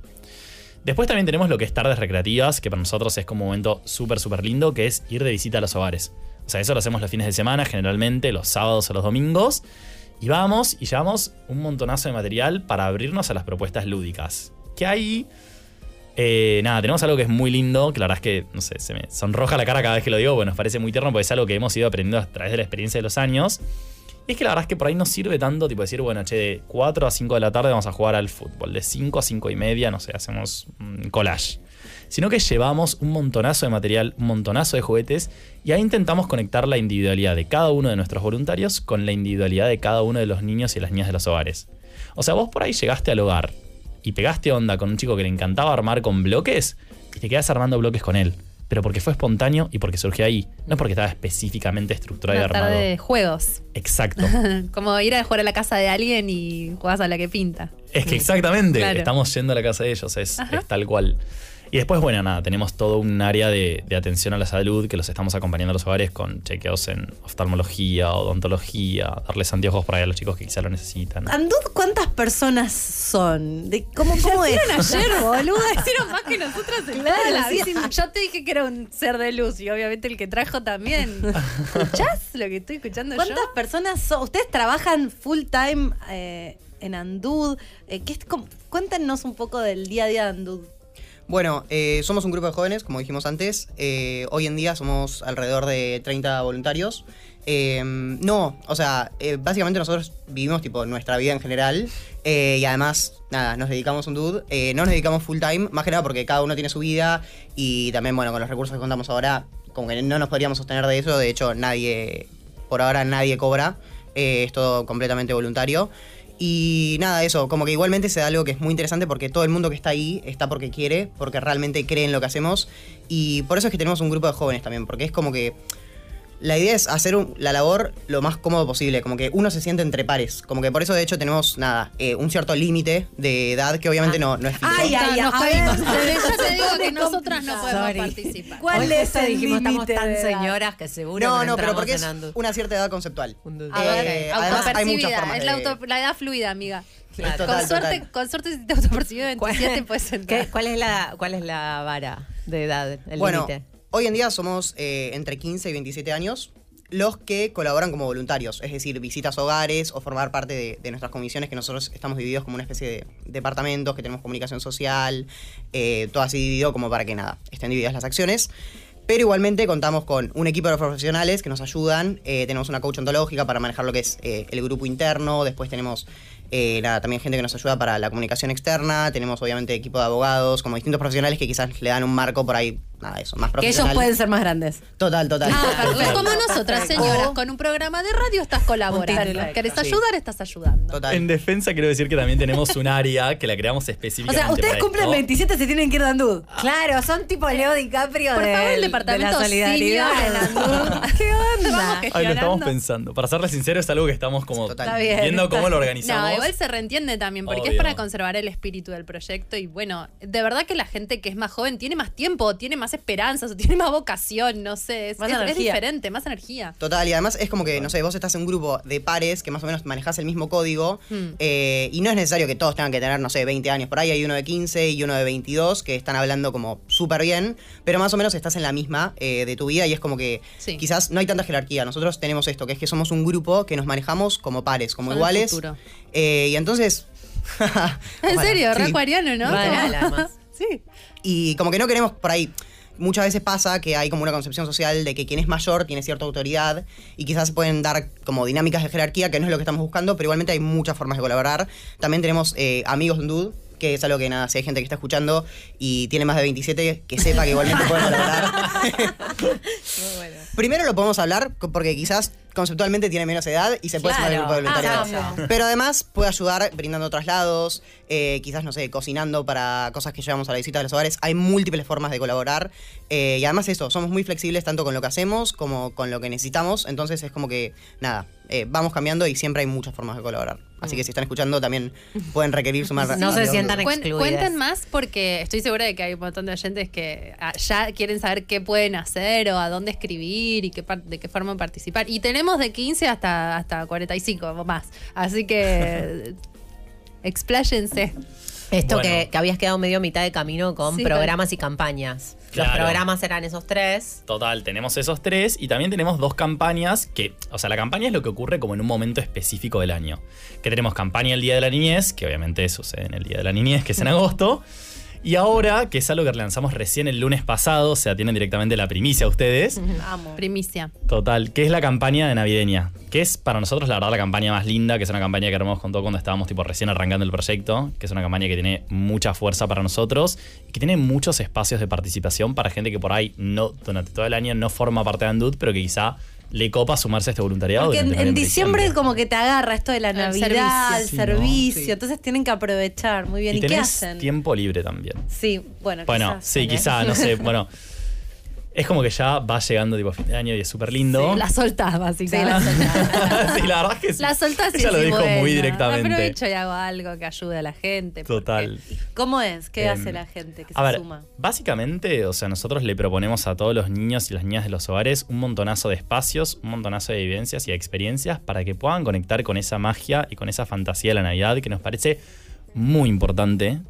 Después también tenemos lo que es tardes recreativas, que para nosotros es como un momento súper, súper lindo, que es ir de visita a los hogares. O sea, eso lo hacemos los fines de semana, generalmente los sábados o los domingos. Y vamos y llevamos un montonazo de material para abrirnos a las propuestas lúdicas. Que hay... eh, nada, tenemos algo que es muy lindo, que la verdad es que, no sé, se me sonroja la cara cada vez que lo digo, bueno, nos parece muy tierno porque es algo que hemos ido aprendiendo a través de la experiencia de los años. Y es que la verdad es que por ahí no sirve tanto, tipo decir, bueno, che, de 4 a 5 de la tarde vamos a jugar al fútbol, de 5 a 5 y media, no sé, hacemos un collage. sino que llevamos un montonazo de material, un montonazo de juguetes y ahí intentamos conectar la individualidad de cada uno de nuestros voluntarios con la individualidad de cada uno de los niños y las niñas de los hogares. O sea, vos por ahí llegaste al hogar y pegaste onda con un chico que le encantaba armar con bloques y te quedas armando bloques con él. Pero porque fue espontáneo y porque surgió ahí. No porque estaba específicamente estructurado y armado. tarde de juegos. Exacto. Como ir a jugar a la casa de alguien y jugás a la que pinta. Es que exactamente, Claro. estamos yendo a la casa de ellos, es, es tal cual. Y después, bueno, nada, tenemos todo un área de, de atención a la salud que los estamos acompañando a los hogares con chequeos en oftalmología, odontología, darles anteojos para a los chicos que quizá lo necesitan. Andud, ¿cuántas personas son? De, ¿Cómo, cómo es? Ayer, boluda. Hicieron más que nosotras Claro. Yo te dije que era un ser de luz y obviamente el que trajo también. ¿Escuchás lo que estoy escuchando ¿Cuántas yo? personas son? ¿Ustedes trabajan full time eh, en Andud? Eh, ¿qué es como- cuéntenos un poco del día a día de Andud. Bueno, eh, somos un grupo de jóvenes, como dijimos antes. Eh, hoy en día somos alrededor de 30 voluntarios. Eh, no, o sea, básicamente nosotros vivimos tipo nuestra vida en general y además, nada, nos dedicamos un dude. No nos dedicamos full time, más que nada porque cada uno tiene su vida y también, bueno, con los recursos que contamos ahora, como que no nos podríamos sostener de eso. De hecho, nadie, por ahora nadie cobra. Es todo completamente voluntario. Y nada, eso, como que igualmente se da algo que es muy interesante porque todo el mundo que está ahí está porque quiere, porque realmente cree en lo que hacemos. Y por eso es que tenemos un grupo de jóvenes también, porque es como que la idea es hacer un- la labor lo más cómodo posible, como que uno se siente entre pares. Como que por eso de hecho tenemos, nada, eh, un cierto límite de edad que obviamente no, no es fijo. Ay, ay, Nos a caímos. ver. Desde ya te digo que nosotras no podemos Sorry. participar. ¿Cuál Hoy es el dijimos, estamos límite tan de edad? señoras que seguro No, no, pero porque es una cierta edad conceptual. Ah, Eh, además hay muchas Autopercibida, formas es la, de- auto- la edad fluida, amiga. Con, total. suerte, con suerte, si te autopercibido 27, puedes entrar. ¿Qué- ¿Cuál es la cuál es la vara de edad, el bueno, límite? Hoy en día somos eh, entre 15 y 27 años los que colaboran como voluntarios, es decir, visitas a hogares o formar parte de, nuestras comisiones que nosotros estamos divididos como una especie de departamentos, que tenemos comunicación social, eh, todo así dividido como para que nada, estén divididas las acciones. Pero igualmente contamos con un equipo de profesionales que nos ayudan. eh, tenemos una coach ontológica para manejar lo que es el grupo interno. Después tenemos eh, nada, también gente que nos ayuda para la comunicación externa. Tenemos obviamente equipo de abogados, como distintos profesionales que quizás le dan un marco por ahí, nada, eso, más Que ellos profesional. pueden ser más grandes. Total, total. Ah, perfecto. Como nosotras, señoras, O- con un programa de radio estás colaborando. ¿Querés Sí. ayudar? Estás ayudando. Total. En defensa quiero decir que también tenemos un área que la creamos O específicamente sea, ustedes para cumplen esto. 27, se tienen que ir de Andud. Claro, son tipo Leo DiCaprio Por del- favor, el de departamento la solidaridad Andú. ¿Qué onda? Ay, lo estamos pensando. Para serles sincero, es algo que estamos como viendo cómo lo No, organizamos. Igual se reentiende también, porque es para conservar el espíritu del proyecto y bueno, de verdad que la gente que es más joven tiene más tiempo, tiene más esperanzas, o tiene más vocación, no sé, es, Más es- es energía. diferente, más energía. Total, y además es como que, no sé, vos estás en un grupo de pares que más o menos manejás el mismo código Hmm. eh, y no es necesario que todos tengan que tener, no sé, 20 años. Por ahí hay uno de 15 y uno de 22 que están hablando como súper bien, pero más o menos estás en la misma eh, de tu vida y es como que Sí. quizás no hay tanta jerarquía. Nosotros tenemos esto, que es que somos un grupo que nos manejamos como pares, como Son el iguales. Eh, y entonces... En serio, re sí. acuariano, ¿no? Sí. Y como que no queremos por ahí. Muchas veces pasa que hay como una concepción social de que quien es mayor tiene cierta autoridad y quizás se pueden dar como dinámicas de jerarquía, que no es lo que estamos buscando, pero igualmente hay muchas formas de colaborar. También tenemos eh, amigos en Dude, que es algo que nada, si hay gente que está escuchando y tiene más de 27, que sepa que igualmente puede colaborar. Primero lo podemos hablar porque quizás conceptualmente tiene menos edad y se puede sumar al Claro. grupo de voluntariado. Ah. Pero además puede ayudar brindando traslados, eh, quizás, no sé, cocinando para cosas que llevamos a la visita de los hogares. Hay múltiples formas de colaborar. eh, y además eso, somos muy flexibles tanto con lo que hacemos como con lo que necesitamos. Entonces es como que, nada, eh, vamos cambiando y siempre hay muchas formas de colaborar. Así que si están escuchando también pueden requerir sumar. No se sientan excluidas. cuenten más porque estoy segura de que hay un montón de oyentes que ah, ya quieren saber qué pueden hacer o a dónde escribir y qué par- de qué forma participar. Y tenemos de 15 hasta, hasta 45 o más. Así que expláyense. Esto Bueno. que, que habías quedado medio a mitad de camino con Sí, programas y campañas. Claro. Los programas eran esos tres. Total, tenemos esos tres y también tenemos dos campañas que, o sea, la campaña es lo que ocurre como en un momento específico del año. Que tenemos campaña el Día de la Niñez, que obviamente sucede en el Día de la Niñez, que es en agosto. Y ahora, que es algo que lanzamos recién el lunes pasado, o sea, tienen directamente la primicia ustedes. Amo. Primicia. Total, que es la campaña de navideña, que es para nosotros la verdad la campaña más linda, que es una campaña que armamos con todo cuando estábamos tipo recién arrancando el proyecto, que es una campaña que tiene mucha fuerza para nosotros y que tiene muchos espacios de participación para gente que por ahí no durante todo el año no forma parte de Andut, pero que quizá le copa sumarse a este voluntariado. Porque en, diciembre como que te agarra esto de la Navidad, el servicio. Sí, ¿no? servicio, Sí. entonces tienen que aprovechar muy bien. Y ¿Y, qué hacen? tiempo libre también. Sí, bueno, Bueno, quizás, sí, ¿eh? quizá, no sé, bueno. Es como que ya va llegando tipo fin de año y es súper lindo. La soltás, Sí, básicamente. la soltás. sí, la verdad es que sí. La soltás y Ella lo dijo muy directamente. Aprovecho y hago algo que ayude a la gente. Total. ¿Cómo es? ¿Qué Em, hace la gente que A se ver, suma? básicamente, o sea, nosotros le proponemos a todos los niños y las niñas de los hogares un montonazo de espacios, un montonazo de vivencias y experiencias para que puedan conectar con esa magia y con esa fantasía de la Navidad que nos parece muy importante.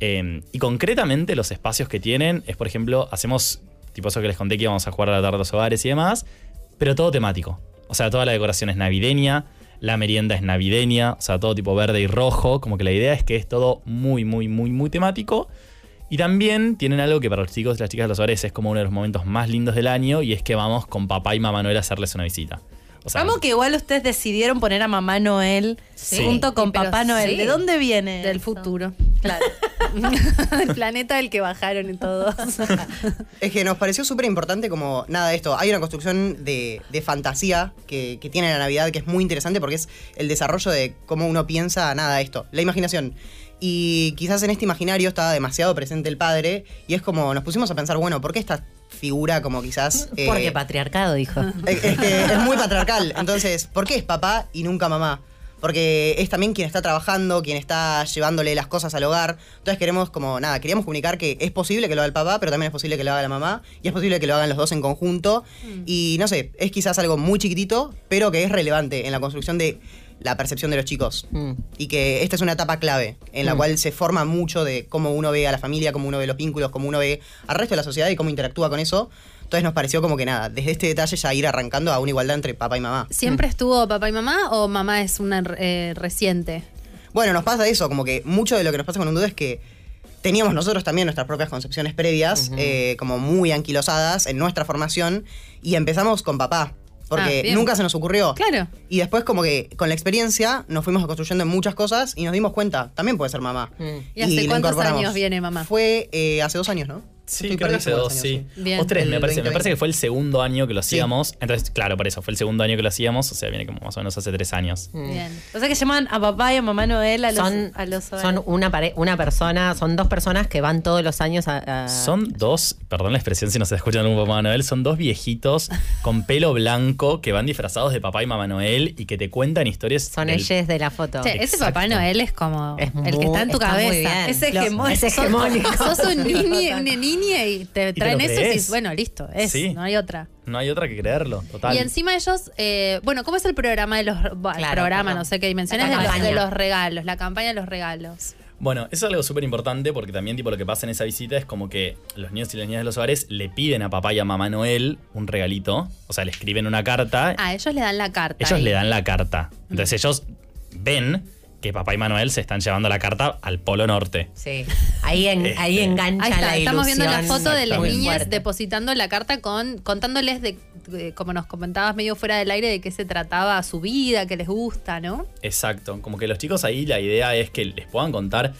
Eh, y concretamente los espacios que tienen es, por ejemplo, hacemos tipo eso que les conté que íbamos a jugar a la tarde a los hogares y demás, pero todo temático. O sea, toda la decoración es navideña, la merienda es navideña, o sea, todo tipo verde y rojo. Como que la idea es que es todo muy, muy, muy, muy temático. Y también tienen algo que para los chicos y las chicas de los hogares es como uno de los momentos más lindos del año y es que vamos con papá y mamá Noel a hacerles una visita. O sea, que igual ustedes decidieron poner a Mamá Noel Sí. junto con Sí, Papá Noel. sí. ¿De dónde viene? Del eso? futuro. Claro. el planeta del que bajaron y todos. Es que nos pareció súper importante como nada de esto. Hay una construcción de, de fantasía que, que tiene la Navidad que es muy interesante porque es el desarrollo de cómo uno piensa nada de esto. La imaginación. Y quizás en este imaginario estaba demasiado presente el padre y es como nos pusimos a pensar, bueno, ¿por qué esta figura como quizás... eh, Porque patriarcado, dijo. es, es que es muy patriarcal. Entonces, ¿por qué es papá y nunca mamá? Porque es también quien está trabajando, quien está llevándole las cosas al hogar. Entonces queremos como, nada, queríamos comunicar que es posible que lo haga el papá, pero también es posible que lo haga la mamá. Y es posible que lo hagan los dos en conjunto. Y no sé, es quizás algo muy chiquitito, pero que es relevante en la construcción de la percepción de los chicos. Mm. Y que esta es una etapa clave, en la Mm. cual se forma mucho de cómo uno ve a la familia, cómo uno ve los vínculos, cómo uno ve al resto de la sociedad y cómo interactúa con eso. Entonces nos pareció como que nada, desde este detalle ya ir arrancando a una igualdad entre papá y mamá. ¿Siempre estuvo papá y mamá o mamá es una eh, reciente? Bueno, nos pasa eso, como que mucho de lo que nos pasa con un duda es que teníamos nosotros también nuestras propias concepciones previas, eh, como muy anquilosadas en nuestra formación, y empezamos con papá, porque Ah, nunca se nos ocurrió. Claro. Y después como que con la experiencia nos fuimos construyendo en muchas cosas y nos dimos cuenta, también puede ser mamá. Mm. ¿Y hace lo cuántos incorporamos. años viene mamá? Fue eh, hace dos años, ¿no? Sí, Estoy creo que hace dos, sí. Bien. O tres, me parece. Me 2020. parece que fue el segundo año que lo hacíamos. Entonces, claro, por eso, fue el segundo año que lo hacíamos. O sea, viene como más o menos hace tres años. Mm. Bien. O sea que llaman a papá y a mamá Noel a los, Son, a los son una, pare- una persona, son dos personas que van todos los años a. a- Son dos, perdón la expresión si no se escuchan un papá Noel, son dos viejitos con pelo blanco que van disfrazados de papá y mamá Noel y que te cuentan historias. son del- ellos de la foto. Ese. Papá Noel es como Es el que está en tu está cabeza. bien. Es Lo- hegemónico. es hegemónico. Sos, sos un niño, y te traen eso y crees. dices, bueno, listo, es, Sí. no hay otra. No hay otra que creerlo, total. Y encima ellos, eh, bueno, ¿cómo es el programa de los bueno, Claro, programa, no sé qué dimensiones, La de los, campaña. de los regalos, la campaña de los regalos? Bueno, eso es algo súper importante porque también tipo lo que pasa en esa visita es como que los niños y las niñas de los hogares le piden a papá y a mamá Noel un regalito. O sea, le escriben una carta. Ah, ellos le dan la carta. ellos ahí. le dan la carta. Entonces ellos ven que papá y Manuel se están llevando la carta al Polo Norte. Sí. Ahí, en- Este, ahí engancha Ahí está, la estamos viendo la foto de las niñas depositando la carta con contándoles de, de- como nos comentabas medio fuera del aire de qué se trataba su vida, qué les gusta, ¿no? Exacto. Como que los chicos ahí la idea es que les puedan contar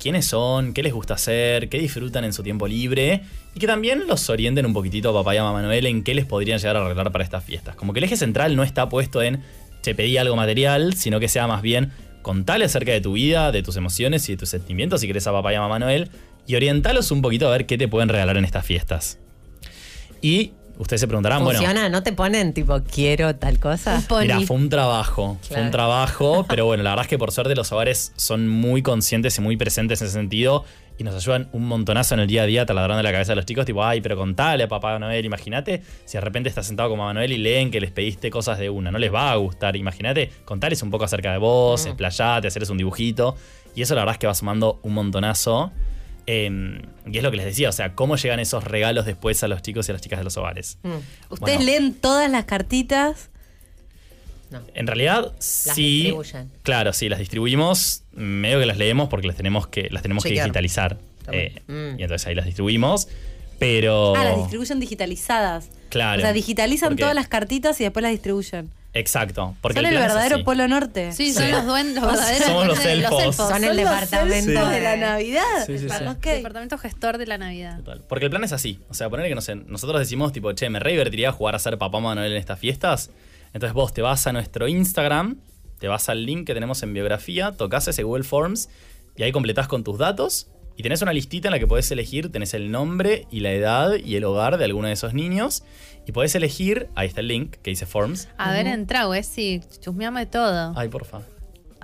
quiénes son, qué les gusta hacer, qué disfrutan en su tiempo libre y que también los orienten un poquitito a papá y a mamá Noel en qué les podrían llegar a arreglar para estas fiestas. Como que el eje central no está puesto en te pedí algo material, sino que sea más bien contale acerca de tu vida, de tus emociones y de tus sentimientos si querés a papá y a mamá Noel y orientalos un poquito a ver qué te pueden regalar en estas fiestas. Y ustedes se preguntarán, bueno, ¿Funciona? ¿No te ponen tipo quiero tal cosa? Mira, fue un trabajo, fue un trabajo, pero bueno, la verdad es que por suerte los hogares son muy conscientes y muy presentes en ese sentido y nos ayudan un montonazo en el día a día taladrando la cabeza a los chicos, tipo, ay, pero contale a Papá Noel, imagínate si de repente estás sentado con Mamá Noel y leen que les pediste cosas de una, no les va a gustar, imagínate, contales un poco acerca de vos, Mm. explayate, hacerles un dibujito y eso la verdad es que va sumando un montonazo. Eh, y es lo que les decía, o sea, cómo llegan esos regalos después a los chicos y a las chicas de los hogares. Mm. Ustedes Bueno. leen todas las cartitas. En realidad, sí. distribuyen. Claro, sí, las distribuimos. Medio que las leemos porque las tenemos que, las tenemos que digitalizar. Eh, Mm. Y entonces ahí las distribuimos. Pero. Ah, las distribuyen digitalizadas. Claro. O sea, digitalizan Porque- todas las cartitas y después las distribuyen. Exacto. Porque Son el verdadero. Polo Norte. Sí, son los duendes, los verdaderos Somos los elfos. Son el departamento de- la Navidad. Sí, sí, sí. Ok. Departamento gestor de la Navidad. Porque el plan es así. O sea, poner que no sé, nosotros decimos tipo, che, me re divertiría jugar a ser papá Manuel en estas fiestas. Entonces vos te vas a nuestro Instagram, te vas al link que tenemos en biografía, tocas ese Google Forms y ahí completás con tus datos y tenés una listita en la que podés elegir, tenés el nombre y la edad y el hogar de alguno de esos niños y podés elegir, ahí está el link que dice Forms. A ver, entra, güey, sí, chusmeame todo. Ay, porfa.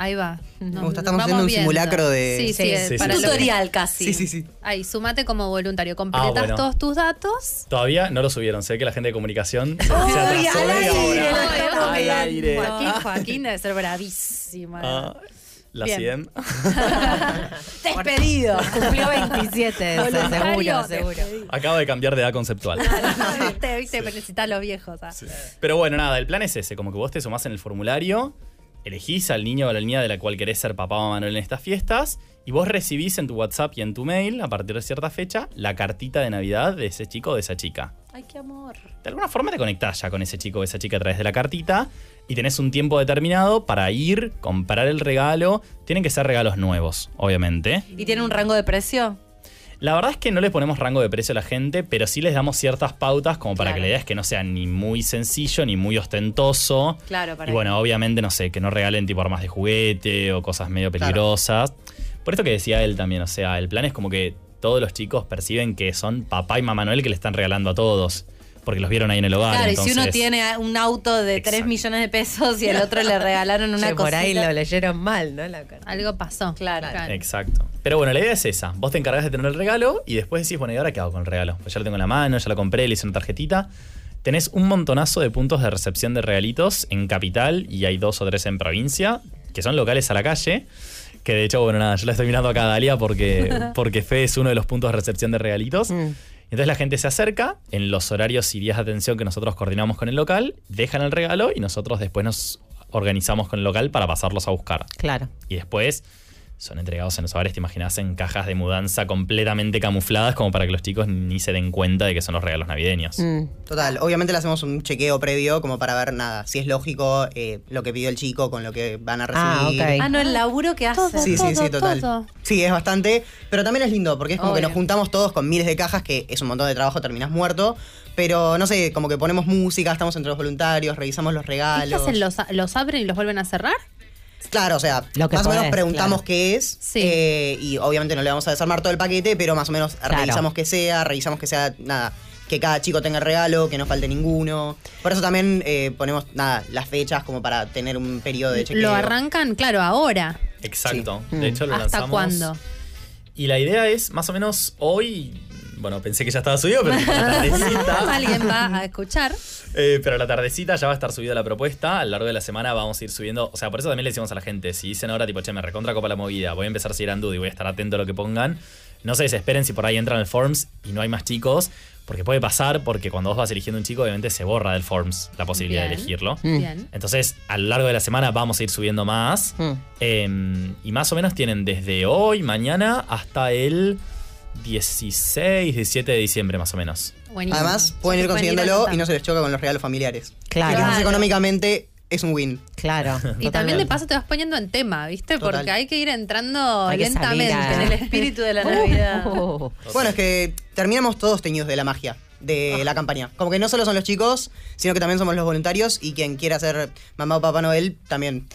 Ahí va. Me gusta, estamos haciendo un simulacro de- Sí, sí, Sí, es sí, para sí. lo que- Tutorial casi. Sí, sí, sí. Ahí, sumate como voluntario. Completas Ah, bueno. todos tus datos. Todavía no lo subieron, sé que la gente de comunicación se ¡Uy, atrasó al aire! hora. lo estamos Al aire. Joaquín, Joaquín debe ser bravísima. Ah, la Bien. 100. Despedido. Cumplió 27, ese, Voluntario. seguro, seguro. Acaba de cambiar de edad conceptual. Viste, viste, pero necesitas los viejos. ah. Pero bueno, nada, el plan es ese, como que vos te sumás en el formulario, elegís al niño o a la niña de la cual querés ser papá o Manuel en estas fiestas, y vos recibís en tu WhatsApp y en tu mail, a partir de cierta fecha, la cartita de Navidad de ese chico o de esa chica. Ay, qué amor. De alguna forma te conectás ya con ese chico o esa chica a través de la cartita y tenés un tiempo determinado para ir, comprar el regalo. Tienen que ser regalos nuevos, obviamente. ¿Y tiene un rango de precio? La verdad es que no le ponemos rango de precio a la gente, pero sí les damos ciertas pautas como para Claro. que la idea es que no sea ni muy sencillo ni muy ostentoso. Claro, para Y bueno, obviamente, no sé, que no regalen tipo armas de juguete o cosas medio peligrosas. Por esto que decía él también, o sea, el plan es como que todos los chicos perciben que son papá y mamá Noel que le están regalando a todos. Porque los vieron ahí en el hogar. Claro, y si uno tiene un auto de 3 millones de pesos y el otro le regalaron una cosa. por ahí lo leyeron mal, ¿no? La carta. Algo pasó. Claro. Exacto. Pero bueno, la idea es esa. Vos te encargás de tener el regalo y después decís, bueno, ¿y ahora qué hago con el regalo? Pues ya lo tengo en la mano, ya lo compré, le hice una tarjetita. Tenés un montonazo de puntos de recepción de regalitos en capital y hay dos o tres en provincia, que son locales a la calle. Que de hecho, bueno, nada, yo la estoy mirando acá a Dalia porque, porque Fe es uno de los puntos de recepción de regalitos. Entonces la gente se acerca en los horarios y días de atención que nosotros coordinamos con el local, dejan el regalo y nosotros después nos organizamos con el local para pasarlos a buscar. Claro. Y después son entregados en los hogares, te imaginas, en cajas de mudanza completamente camufladas como para que los chicos ni se den cuenta de que son los regalos navideños. Mm. Total, obviamente le hacemos un chequeo previo como para ver nada, si es lógico eh, lo que pidió el chico con lo que van a recibir. Ah, no, el laburo que hace. Sí, sí, sí, total. Sí, es bastante. Pero también es lindo, porque es como que nos juntamos todos con miles de cajas, que es un montón de trabajo, terminás muerto. Pero no sé, como que ponemos música, estamos entre los voluntarios, revisamos los ¿Y qué regalos. hacen? ¿Los, ¿Los abren y los vuelven a cerrar? Claro, o sea, Lo que más o menos preguntamos claro. qué es. eh, y obviamente no le vamos a desarmar todo el paquete, pero más o menos revisamos que sea, revisamos que sea, nada, que cada chico tenga el regalo, que no falte ninguno. Por eso también eh, ponemos, nada, las fechas como para tener un periodo de chequeo. Lo arrancan, claro, ahora. Exacto. Sí. De hecho, lo ¿Hasta lanzamos. cuándo? Y la idea es más o menos hoy. Bueno, pensé que ya estaba subido, pero la tardecita. Alguien va a escuchar. Eh, pero a la tardecita ya va a estar subida la propuesta. A lo largo de la semana vamos a ir subiendo. O sea, por eso también le decimos a la gente: si dicen ahora, tipo, che, me recontra copa la movida, voy a empezar a seguir Andude y voy a estar atento a lo que pongan. No se desesperen si por ahí entran al Forms y no hay más chicos. Porque puede pasar, porque cuando vos vas eligiendo un chico, obviamente se borra del Forms la posibilidad de elegirlo. Bien. Entonces, a lo largo de la semana vamos a ir subiendo más. Eh, y más o menos tienen desde hoy, mañana, hasta el 16, 17 de diciembre, más o menos. Buenísimo. Además, pueden ir consiguiéndolo y no se les choca con los regalos familiares. Claro. Que quizás Claro. económicamente es un win. Claro. Y también de paso te vas poniendo en tema, ¿viste? Total. Porque hay que ir entrando que lentamente salir en el espíritu de la Uh. Navidad. Oh. Bueno, es que terminamos todos teñidos de la magia de la campaña. Como que no solo son los chicos, sino que también somos los voluntarios y quien quiera ser mamá o papá Noel también.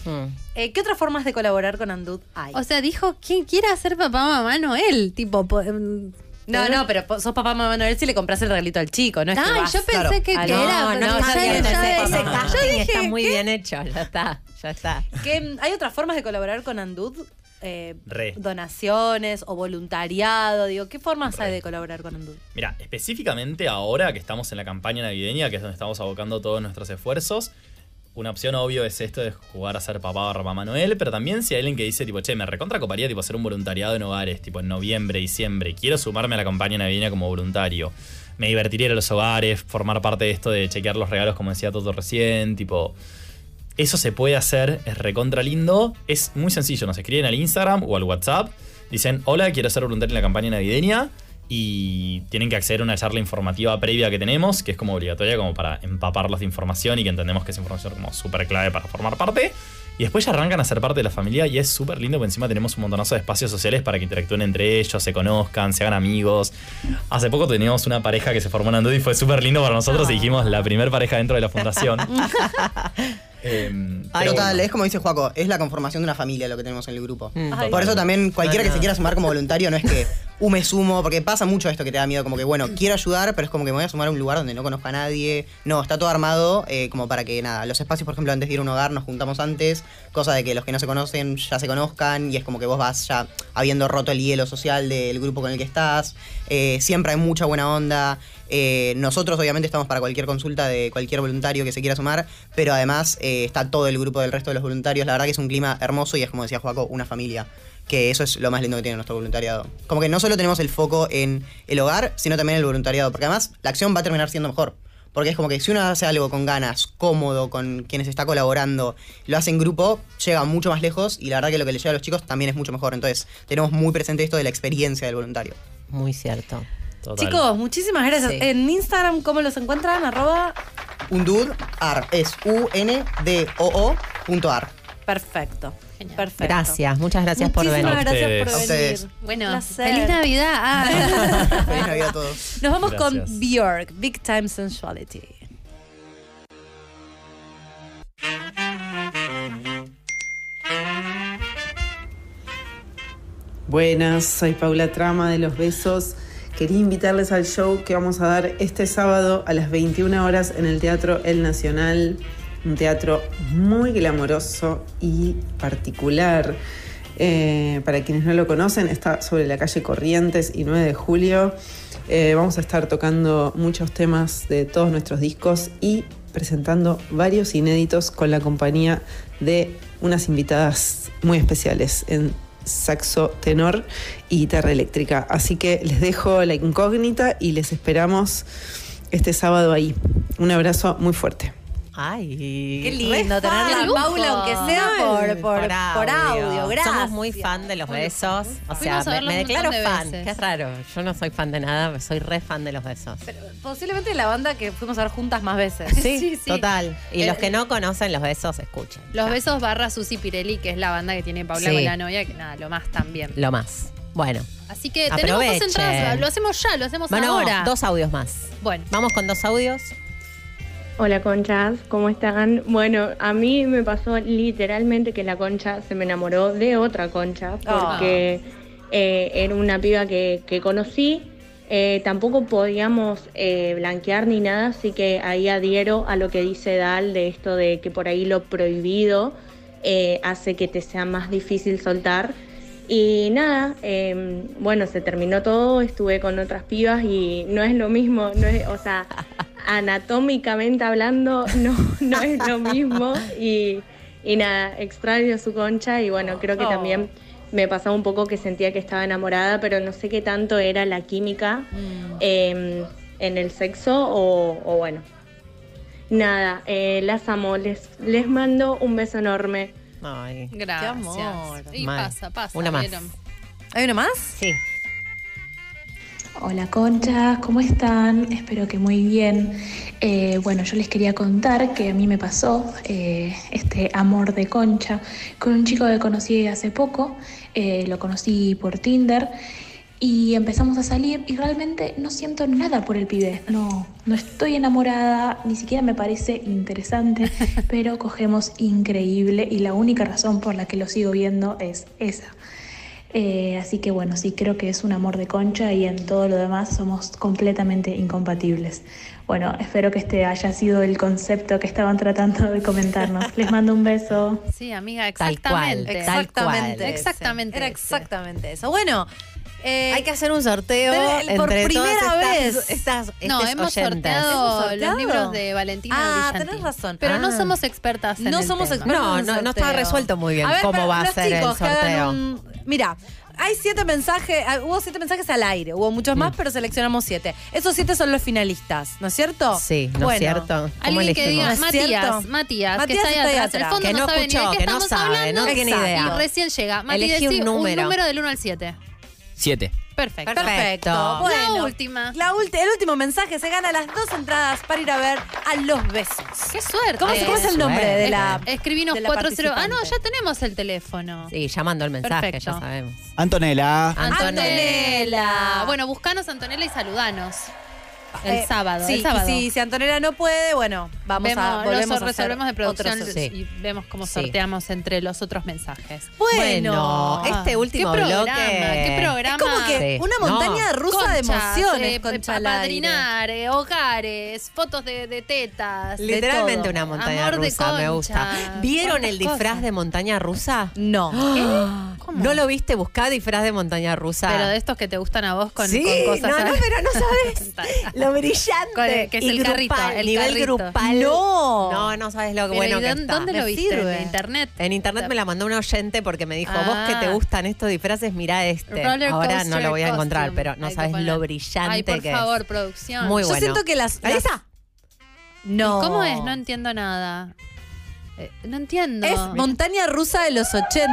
Eh, ¿Qué otras formas de colaborar con Andud hay? O sea, dijo, ¿quién quiere hacer papá, mamá, Noel? Tipo, po- em, no, no, pero sos papá mamá Noel si le compras el regalito al chico, ¿no? Es que Ay, vas- yo pensé que, Ah, que no, era. no, está ya- bien, ya- ese- casting dije, está muy ¿qué? bien hecho, ya está, ya está. ¿Qué, ¿Hay otras formas de colaborar con Andud? Eh, donaciones o voluntariado, digo, ¿qué formas hay de colaborar con Andud? Mira, específicamente ahora que estamos en la campaña navideña, que es donde estamos abocando todos nuestros esfuerzos, una opción obvio es esto de jugar a ser papá barra mamá Noel, pero también si hay alguien que dice, tipo, che, me recontra coparía tipo, hacer un voluntariado en hogares, tipo en noviembre, diciembre, quiero sumarme a la campaña navideña como voluntario. Me divertiría ir a los hogares, formar parte de esto de chequear los regalos, como decía Toto recién, tipo. Eso se puede hacer, es recontra lindo. Es muy sencillo, nos escriben al Instagram o al WhatsApp Dicen, hola, quiero ser voluntario en la campaña navideña. Y tienen que acceder a una charla informativa previa que tenemos, que es como obligatoria como para empaparlos de información y que entendemos que es información como súper clave para formar parte. Y después ya arrancan a ser parte de la familia y es súper lindo porque encima tenemos un montonazo de espacios sociales para que interactúen entre ellos, se conozcan, se hagan amigos. Hace poco teníamos una pareja que se formó en Andú y fue súper lindo para nosotros y dijimos la primer pareja dentro de la fundación. Em, pero Total, bueno. es como dice Juaco, es la conformación de una familia lo que tenemos en el grupo. Mm. Ay. Por eso también cualquiera que se quiera sumar como voluntario no es que uh, me sumo, porque pasa mucho esto que te da miedo, como que bueno, quiero ayudar, pero es como que me voy a sumar a un lugar donde no conozca a nadie. No, está todo armado eh, como para que nada, los espacios, por ejemplo, antes de ir a un hogar nos juntamos antes, cosa de que los que no se conocen ya se conozcan y es como que vos vas ya habiendo roto el hielo social del grupo con el que estás. Eh, siempre hay mucha buena onda. Eh, nosotros obviamente estamos para cualquier consulta de cualquier voluntario que se quiera sumar, pero además eh, está todo el grupo del resto de los voluntarios. La verdad que es un clima hermoso y es como decía Joaco, una familia. Que eso es lo más lindo que tiene nuestro voluntariado. Como que no solo tenemos el foco en el hogar, sino también en el voluntariado. Porque además la acción va a terminar siendo mejor. Porque es como que si uno hace algo con ganas, cómodo, con quienes está colaborando, lo hace en grupo, llega mucho más lejos y la verdad que lo que le llega a los chicos también es mucho mejor. Entonces, tenemos muy presente esto de la experiencia del voluntario. Muy cierto. Total. Chicos, muchísimas gracias. Sí. En Instagram, ¿cómo los encuentran? Arroba. Ar es U-N-D-O-O punto ar. Perfecto. Perfecto. Gracias, muchas gracias por Muchísimas venir. gracias por A venir. ustedes. Bueno, Placer. feliz Navidad. Ah. Feliz Navidad a todos. Nos vamos Gracias. con Björk, Big Time Sensuality. Buenas, soy Paula Trama de Los Besos. Quería invitarles al show que vamos a dar este sábado a las 21 horas en el Teatro El Nacional. Un teatro muy glamoroso y particular. Eh, para quienes no lo conocen, está sobre la calle Corrientes y 9 de julio. Eh, vamos a estar tocando muchos temas de todos nuestros discos y presentando varios inéditos con la compañía de unas invitadas muy especiales saxo tenor y guitarra eléctrica. Así que les dejo la incógnita y les esperamos este sábado ahí. Un abrazo muy fuerte. Ay, Qué lindo tenerla a. Paula, aunque sea por, por, por audio. Gracias. Somos muy fan de los besos. O sea, me, declaro de fan. veces. Qué raro. Yo no soy fan de nada, soy re fan de los besos. Posiblemente la banda que fuimos a ver juntas más veces. Sí, Sí, sí. total. Y Eh, los que no conocen los besos, escuchen. Los besos barra Susi Pirelli, que es la banda que tiene Paula Sí. con la novia, que nada, lo más también. Lo más. Bueno, Así que tenemos dos entradas, lo hacemos ya, lo hacemos bueno, ahora. dos audios más. Bueno, Vamos con dos audios. Hola conchas, ¿cómo están? Bueno, a mí me pasó literalmente que la concha se me enamoró de otra concha porque eh, era una piba que, que conocí. eh, tampoco podíamos eh, blanquear ni nada, así que ahí adhiero a lo que dice Dal de esto de que por ahí lo prohibido hace que te sea más difícil soltar. Y nada, eh, bueno, se terminó todo, estuve con otras pibas y no es lo mismo, no es, o sea, anatómicamente hablando, no, no es lo mismo. Y, y nada, extraño su concha y bueno, creo que Oh. también me pasaba un poco que sentía que estaba enamorada, pero no sé qué tanto era la química eh, en el sexo o, o bueno. Nada, eh, las amo, les, les mando un beso enorme. Ay. gracias. amor. Y Mal. pasa, pasa. Una más. ¿Hay uno más? Sí. Hola conchas, ¿cómo están? Espero que muy bien. Eh, bueno, yo les quería contar que a mí me pasó eh, este amor de concha con un chico que conocí hace poco. Eh, lo conocí por Tinder y empezamos a salir y realmente no siento nada por el pibe. No, no estoy enamorada, ni siquiera me parece interesante, pero cogemos increíble y la única razón por la que lo sigo viendo es esa. Eh, así que bueno, sí creo que es un amor de concha y en todo lo demás somos completamente incompatibles. Bueno, espero que este haya sido el concepto que estaban tratando de comentarnos. Les mando un beso. Sí, amiga, Tal cual, exactamente. tal cual. Exactamente. ese. Exactamente Era exactamente eso. Bueno, eh, Hay que hacer un sorteo por entre primera todas estas- vez. estas, No, hemos sorteado, ¿Hemos sorteado? los libros de Valentina Ah, Brillanti. tenés razón. Pero no Ah. somos expertas en no el somos tema. expertos No, no, no estaba resuelto muy bien A ver, cómo va a ser el sorteo. un- Mira, hay siete mensajes, ah, hubo siete mensajes al aire, hubo muchos más, pero seleccionamos siete. Esos siete son los finalistas, ¿no es cierto? Sí, ¿no es cierto? ¿Cómo Alguien que diga, cierto? Matías, Matías, que Matías está ahí está ahí atrás. El atrás. fondo Que no, no sabe ni de escuchó, qué que no sabe, hablando. no tiene idea. Y recién llega. Matías, un decí número. del 1 al 7. Siete. Perfecto. Perfecto. Bueno, La última. la ulti- el último mensaje se gana las dos entradas para ir a ver a los besos. Qué suerte. ¿Cómo, se- cómo es el nombre de la. Escribinos de la 40. Ah, no, participante? ya tenemos el teléfono. Sí, llamando el mensaje, Perfecto. ya sabemos. Antonella. Antonella. Bueno, buscanos Antonella y saludanos. El Eh, sábado. Sí, el sábado. y si, si Antonella no puede, bueno, vamos Vemos, a volvemos a resolvemos de producción otros- y vemos cómo Sí. sorteamos entre los otros mensajes. Bueno, este último ¿Qué programa? bloque. ¿Qué programa? Es como que una No. montaña rusa de emociones, eh, Concha apadrinar, eh, hogares, fotos de, de tetas. Literalmente una montaña Amor rusa, me gusta. ¿Vieron el ¿Cuántas disfraz cosas? de montaña rusa? No. ¿Cómo? ¿No lo viste? Buscá disfraz de montaña rusa. Pero de estos que te gustan a vos con, cosas. no, no, pero no sabes lo brillante. Con el- que es y el grupal, carrito, el nivel carrito. grupal. No. No, no sabes lo Pero, bueno ¿y que dónde- está. ¿Dónde lo viste? sirve. ¿En internet? En internet me la mandó un oyente porque me dijo, vos que te Ah. gustan estos disfraces, mira este. Roller Ahora no coaster lo voy a encontrar, costume. pero no Hay que sabes poner. lo brillante Ay, por que favor, es. producción. Muy Yo bueno. siento que las. Está. No. ¿Cómo es? No entiendo nada. Eh, no entiendo. Es montaña rusa de los 80.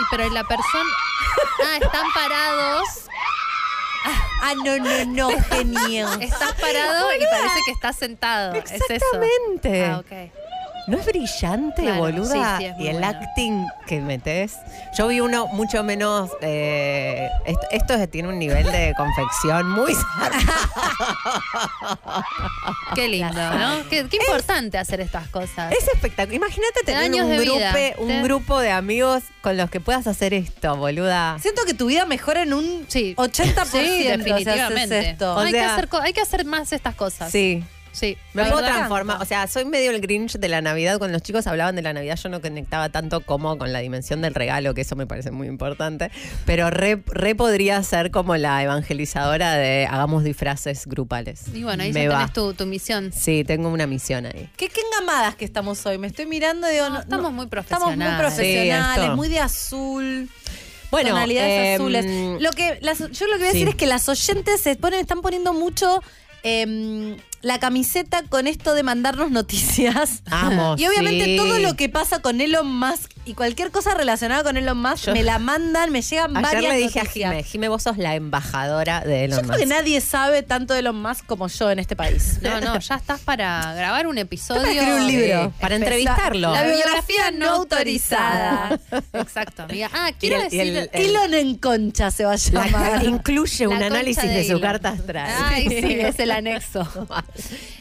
Y pero la persona. Ah, están parados. Ah, no, no, no, genio. Estás parado y parece que estás sentado. Es eso. Exactamente. Ah, ok. ¿No es brillante, Claro, boluda? sí, sí, es y el bueno. acting que metes. Yo vi uno mucho menos. eh, esto, esto es- tiene un nivel de confección muy. Qué lindo, ¿no? Qué, qué importante hacer estas cosas. Es espectacular. Imagínate tener años un, vida. un grupo de amigos con los que puedas hacer esto, boluda. Siento que tu vida mejora en un Sí. 80% Sí, si haces definitivamente. esto. O hay, que sea- hacer, hay que hacer más estas cosas. Sí. Sí. Me puedo transformar, o sea, soy medio el Grinch de la Navidad. Cuando los chicos hablaban de la Navidad, yo no conectaba tanto como con la dimensión del regalo, que eso me parece muy importante. Pero re, re podría ser como la evangelizadora de hagamos disfraces grupales. Y bueno, ahí me ya va. tenés tu, tu misión. Sí, tengo una misión ahí. ¿Qué, qué engamadas que estamos hoy. Me estoy mirando y digo, no, estamos no, muy Estamos profesionales. muy profesionales, Sí, muy de azul. Bueno, tonalidades em, azules. Lo que las- yo lo que voy a sí. decir es que las oyentes se ponen, están poniendo mucho em, la camiseta con esto de mandarnos noticias. Amo, Y obviamente sí. todo lo que pasa con Elon Musk y cualquier cosa relacionada con Elon Musk Yo- me la mandan, me llegan Ayer varias le dije noticias. a Jime, Jime, vos sos la embajadora de Elon Yo creo que Musk. nadie sabe tanto de Elon Musk como yo en este país. No, no, ya estás para grabar un episodio. Para escribir un libro. Para entrevistarlo. La biografía no autorizada. Exacto, amiga. Ah, Y quiero el- y decir. el- el- Elon en concha se va a La- llamar. incluye un La análisis de de, su carta astral. Ay, sí, es el anexo.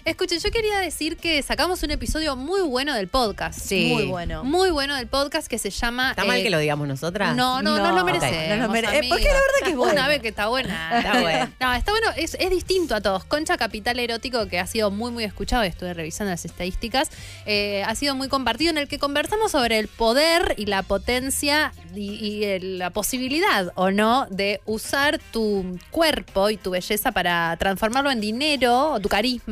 Escuchen, yo quería decir que sacamos un episodio muy bueno del podcast. Sí. Muy bueno. Muy bueno del podcast que se llama. ¿Está mal eh, que lo digamos nosotras? No, no, no, No, lo merecemos. no lo mere- eh, porque la verdad que es bueno. Una vez que está buena. Está bueno. No, está bueno, es, es distinto a todos. Concha Capital Erótico, que ha sido muy, muy escuchado, estuve revisando las estadísticas, eh, ha sido muy compartido, en el que conversamos sobre el poder y la potencia y, y el- la posibilidad o no de usar tu cuerpo y tu belleza para transformarlo en dinero, o tu carisma,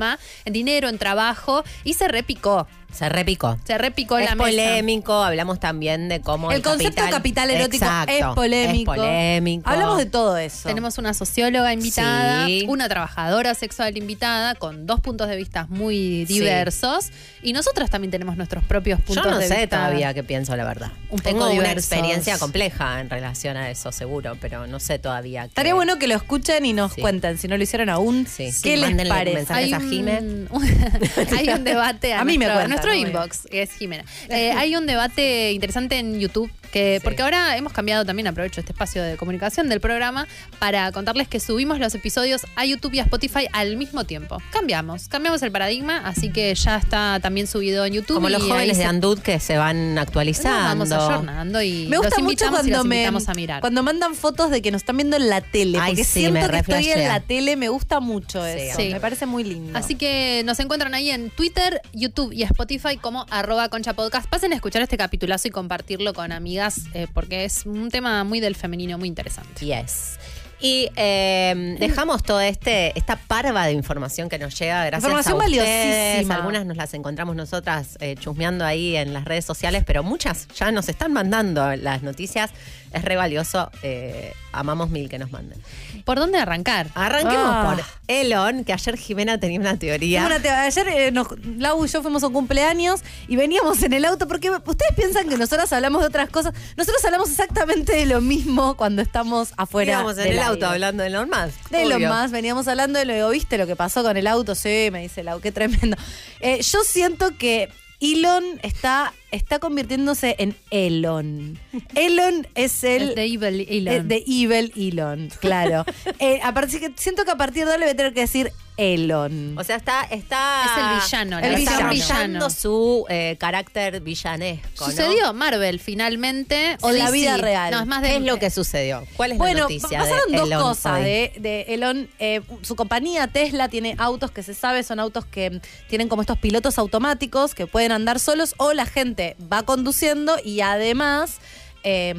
en dinero, en trabajo, y se repicó. Se repicó. Se repicó es la mesa. polémico, hablamos también de cómo El concepto de capital erótico Exacto, es polémico. Es polémico. Hablamos de todo eso. Tenemos una socióloga invitada, Sí. una trabajadora sexual invitada, con dos puntos de vista muy Sí. diversos. Y nosotros también tenemos nuestros propios Yo puntos no de sé vista. todavía qué pienso, la verdad. Un poco Tengo una diversos. experiencia compleja en relación a eso, seguro, pero no sé todavía. qué- Estaría bueno que lo escuchen y nos Sí. cuenten, si no lo hicieron aún, Sí. ¿qué Sí, les parece? mensajes Hay a un, hay un debate a, A mí me nuestro, nuestro inbox, es Jimena. Eh, hay un debate interesante en YouTube, que Sí. porque ahora hemos cambiado también, aprovecho este espacio de comunicación del programa, para contarles que subimos los episodios a YouTube y a Spotify al mismo tiempo. Cambiamos, cambiamos el paradigma, así que ya está también subido en YouTube. Como los jóvenes de Andud que se van actualizando. Nos vamos ayornando y Me gusta los mucho y cuando los me a mirar. cuando mandan fotos de que nos están viendo en la tele, Ay, porque sí, siento me que estoy en la tele, me gusta mucho eso. sí. Me parece muy lindo. Así que nos encuentran ahí en Twitter, YouTube y Spotify como arroba concha podcast. Pasen a escuchar este capitulazo y compartirlo con amigas eh, porque es un tema muy del femenino, muy interesante. Yes. Y eh, dejamos toda este, esta parva de información que nos llega gracias Información a ustedes. Algunas nos las encontramos nosotras eh, chusmeando ahí en las redes sociales, pero muchas ya nos están mandando las noticias. Es re valioso. eh, amamos mil que nos manden. ¿Por dónde arrancar? Arranquemos Ah. por Elon, que ayer Jimena tenía una teoría. Ayer eh, nos- Lau y yo fuimos a un cumpleaños y veníamos en el auto porque ustedes piensan que nosotros hablamos de otras cosas. Nosotros hablamos exactamente de lo mismo cuando estamos afuera. Íbamos en el auto aire. hablando de Elon Musk. De lo obvio. más, veníamos hablando de lo digo, ¿viste lo que pasó con el auto? Sí, me dice Lau, qué tremendo. Eh, yo siento que Elon está, está convirtiéndose en Elon. Elon es el... El de Evil Elon. eh, de Evil Elon, claro. Eh, a partir que siento que a partir de ahora le voy a tener que decir Elon. O sea, está, está. Es el villano, está brillando villano. su eh, carácter villanesco. ¿no? Sucedió Marvel finalmente. O la vida real. No, es más de ¿Qué es lo que sucedió? ¿Cuál es Bueno, la noticia? pasaron de dos Elon cosas hoy? de, de Elon. Eh, su compañía Tesla tiene autos que se sabe son autos que tienen como estos pilotos automáticos que pueden andar solos o la gente va conduciendo y además eh,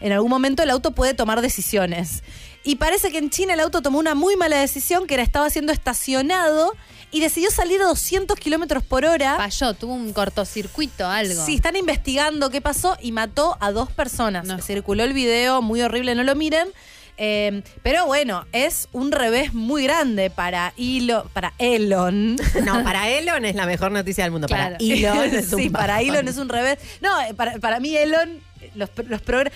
en algún momento el auto puede tomar decisiones. Y parece que en China el auto tomó una muy mala decisión que era estaba siendo estacionado y decidió salir a 200 kilómetros por hora. Falló, tuvo un cortocircuito, algo. Sí, están investigando qué pasó y mató a dos personas. Circuló el video, muy horrible, no lo miren. Eh, pero bueno, es un revés muy grande para, Ilo- para Elon. No, para Elon es la mejor noticia del mundo. Claro. Para Elon es un sí, para. Elon es un revés. No, eh, para, para mí Elon, los, los progr-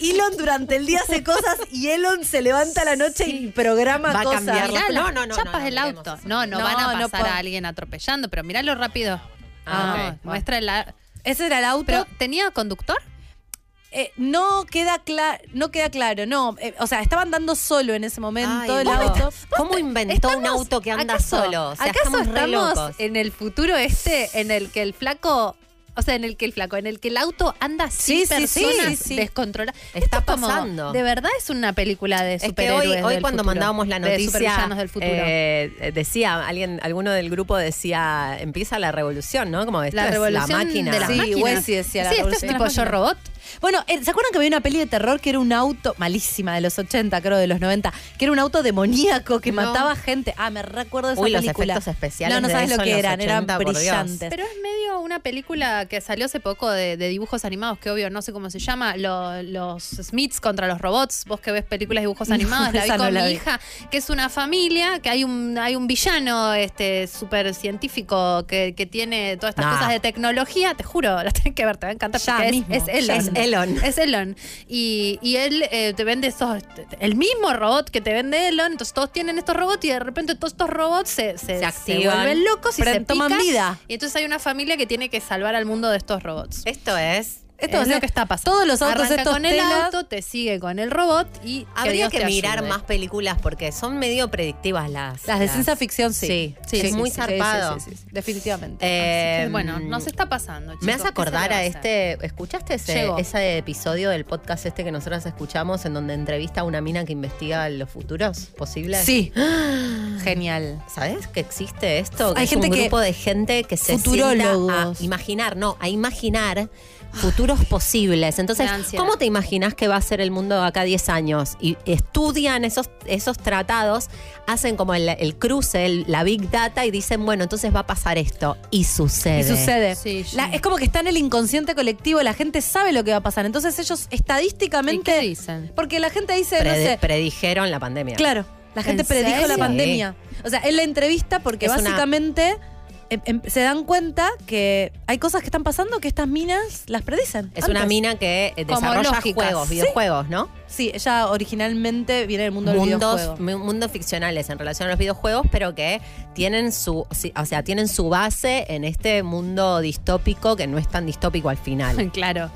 Elon durante el día hace cosas y Elon se levanta a la noche y programa Va a cosas. cambiar Mirá No, no, no, chapas no, miremos auto. No, no, No, van a pasar a alguien atropellando, pero miralo rápido. Ah, Ok, Muestra la. Ese era el auto. Pero, ¿tenía conductor? Eh, no queda claro, no queda claro, no. Eh, o sea, estaban andando solo en ese momento Ay, el auto. ¿Cómo inventó un auto que anda ¿Acaso- solo? O sea, ¿Acaso estamos re estamos locos. en el futuro este en el que el flaco, o sea, en el que el flaco, en el que el auto anda Sí, sin sí, sí, personas sí, sí. descontroladas? Está Esto es como- pasando. de verdad es una película de Es que superhéroes hoy, hoy del cuando futuro, mandábamos la noticia, supervillanos del futuro. eh, decía, alguien, alguno del grupo decía, empieza la revolución, ¿no? Como esto La es revolución la máquina. de las Sí, máquinas. Wesley decía la sí, esto es revolución tipo yo robot. Bueno, eh, ¿se acuerdan que había una peli de terror que era un auto, malísima, de los 80, creo, de los 90, que era un auto demoníaco que No. mataba gente? Ah, me recuerdo esa Uy, los película. efectos especiales No, no de sabes eso lo que los eran, eran 80, por Dios. brillantes. Pero es medio una película que salió hace poco de, de dibujos animados, que obvio no sé cómo se llama, lo- los Smiths contra los robots. Vos que ves películas de dibujos No, animados, la vi no con la mi vi. hija, que es una familia, que hay un, hay un villano este súper científico que, que tiene todas estas Nah. cosas de tecnología. Te juro, la tenés que ver, te va a encantar. Ya porque es- mismo, es, mismo. Es Elon. Es Elon. Y, y él eh, te vende esos, el mismo robot que te vende Elon. Entonces todos tienen estos robots y de repente todos estos robots se, se, Se activan. vuelven locos y se toman pican. vida. Y entonces hay una familia que tiene que salvar al mundo de estos robots. Esto es. Esto es es lo que está pasando. Todos los autos Arranca estos con el Tesla- auto, te sigue con el robot y Habría que mirar ayude. más películas porque son medio predictivas las. Las de ciencia ficción, sí. Sí, Sí, es sí, muy sí, zarpado. sí, sí, sí, definitivamente. Eh, que, bueno, nos está pasando. Me chicos, hace acordar ¿qué se a este. ¿Escuchaste ese, episodio del podcast este que nosotros escuchamos en donde entrevista a una mina que investiga los futuros posibles? Sí. Genial. ¿Sabes que existe esto? Que Hay es gente un que- grupo de gente que se sienta a imaginar, no, a imaginar futuros posibles. Entonces. ¿cómo te imaginas que va a ser el mundo acá 10 años? Y estudian esos, esos tratados, hacen como el, el cruce, el- la big data y dicen, bueno, entonces va a pasar esto. Y sucede. Y sucede. Sí, sí. La- es como que está en el inconsciente colectivo, la gente sabe lo que va a pasar. Entonces ellos ¿Y estadísticamente... qué dicen? Porque la gente dice, Predi- no sé, Predijeron la pandemia. claro, la gente ¿En predijo serio? la pandemia. O sea, él la entrevista porque Es básicamente se dan cuenta que hay cosas que están pasando que estas minas las predicen. Es una mina que eh, desarrolla lógicas. juegos, Sí. videojuegos, ¿no? Sí, ella originalmente viene del mundo del mundos, videojuego. mu- mundos ficcionales en relación a los videojuegos, pero que tienen su, o sea, tienen su base en este mundo distópico que no es tan distópico al final. Claro.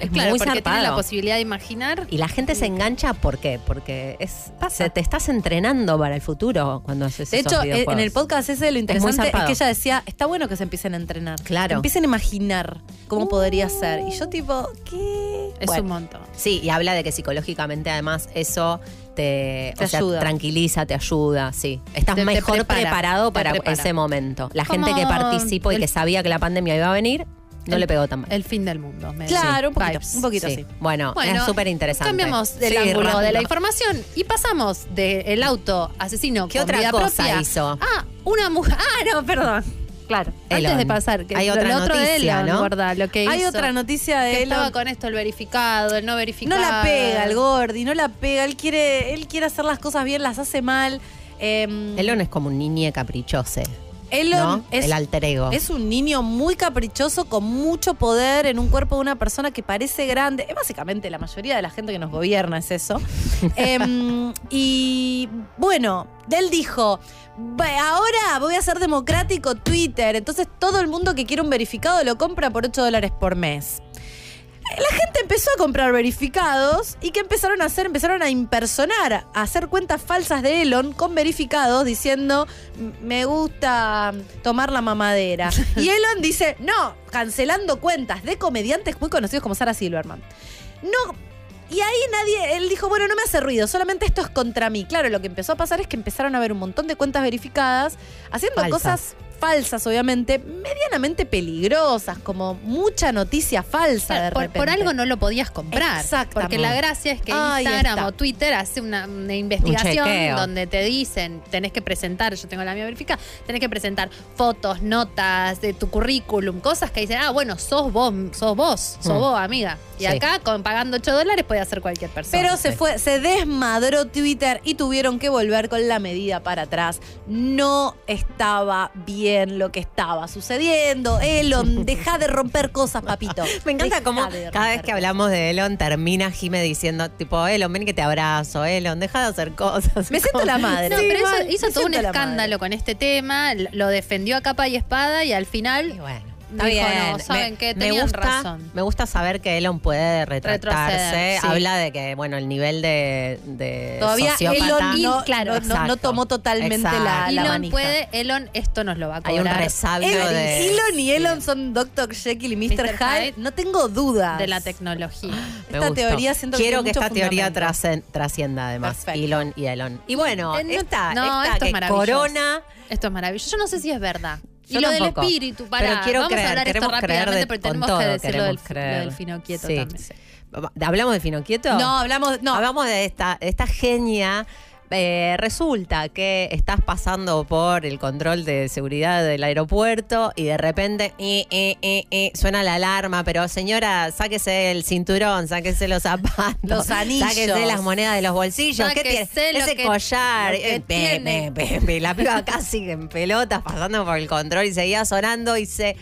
Es claro, muy porque zarpado. tiene la posibilidad de imaginar. Y la gente se engancha, ¿por qué? Porque es, se, te estás entrenando para el futuro cuando haces De esos hecho, eh, en el podcast ese lo interesante es, que ella decía, está bueno que se empiecen a entrenar. Claro. Empiecen a imaginar cómo podría ser. Y yo tipo, ¿qué? Es Bueno. un montón. Sí, y habla de que psicológicamente además eso te, Te o sea, ayuda. tranquiliza, te ayuda, sí. Estás Te- te mejor prepara, preparado para prepara. ese momento. La Como gente que participó y que sabía que la pandemia iba a venir, no el- le pegó tan mal. El fin del mundo. me- Claro, un poquito, un poquito Sí. Bueno, Bueno, es súper interesante. Cambiamos del ángulo de la información y pasamos del auto asesino ¿Qué con otra vida cosa propia hizo? Ah, una mujer. Ah, no, perdón. Claro. Elon. Antes de pasar, que Hay lo- otra lo otro de noticia, Elon, ¿no? gorda, lo que Hay hizo, otra noticia de que Elon. estaba con esto, el verificado, el no verificado. No la pega el Gordi, no la pega. Él quiere, él quiere hacer las cosas bien, las hace mal. Em, Elon es como un niñe caprichoso. Elon ¿no? es, El alter ego. es un niño muy caprichoso con mucho poder en un cuerpo de una persona que parece grande. Es básicamente la mayoría de la gente que nos gobierna es eso. Em, y bueno, él dijo, "Ve, ahora voy a ser democrático Twitter. Entonces todo el mundo que quiere un verificado lo compra por 8 dólares por mes. La gente empezó a comprar verificados y ¿qué empezaron a hacer? Empezaron a impersonar, a hacer cuentas falsas de Elon con verificados diciendo "M- me gusta tomar la mamadera. Y Elon dice, no, cancelando cuentas de comediantes muy conocidos como Sarah Silverman. No. Y ahí nadie, él dijo, bueno, no me hace ruido, solamente esto es contra mí. Claro, lo que empezó a pasar es que empezaron a ver un montón de cuentas verificadas, haciendo cosas falsas, obviamente, medianamente peligrosas, como mucha noticia falsa de por, repente. por algo no lo podías comprar. Exactamente. Porque la gracia es que Ahí Instagram está. o Twitter hace una, una investigación donde te dicen, tenés que presentar, yo tengo la mía verificada, tenés que presentar fotos, notas de tu currículum, cosas que dicen, ah, bueno, sos vos, sos vos, sos Mm. vos, amiga. Y Sí. acá, con, pagando 8 dólares, puede hacer cualquier persona. Pero se fue, se desmadró Twitter y tuvieron que volver con la medida para atrás. No estaba bien lo que estaba sucediendo. Elon, deja de romper cosas, papito. Me encanta Deja cómo cada vez que hablamos de Elon termina Jime diciendo, tipo, Elon, ven que te abrazo, Elon, deja de hacer cosas. Me siento la madre. No, Sí, pero mal, hizo, todo un escándalo con este tema, lo defendió a capa y espada y al final Y bueno, está dijo, bien. no, saben me, que me gusta, razón. Me gusta saber que Elon puede retractarse. Retroceder, sí. Habla de que, bueno, el nivel de, de Todavía sociópata- Elon no, claro, no- no- tomó totalmente la, exacto. la Elon manija. puede, Elon esto nos lo va a Hay cobrar. un resabio Elon, de... Elon y Elon son Dr. Jekyll y Mr. Mr. Hyde. No tengo dudas. de la tecnología. Me Esta gustó. teoría siento Quiero que esta teoría trascienda además. Perfecto. Elon y Elon. Y bueno, Eh, no- esta, no, esta esto es maravilloso. corona... Esto es maravilloso. Yo no sé si es verdad. Yo y lo tampoco. del espíritu, para Pero quiero vamos creer, a hablar esto queremos creer rápidamente, de- pero tenemos todo que decir lo del, lo Finoquieto Sí. también. ¿Hablamos de Finoquieto? No, hablamos. No, Hablamos de esta, de esta genia. Eh, resulta que estás pasando por el control de seguridad del aeropuerto y de repente eh, eh, eh, eh, suena la alarma, pero señora, sáquese el cinturón, sáquese los zapatos, Los anillos. sáquese las monedas de los bolsillos, ¿qué tiene? Ese que- collar, que eh, tiene. la piba casi en pelotas pasando por el control y seguía sonando y se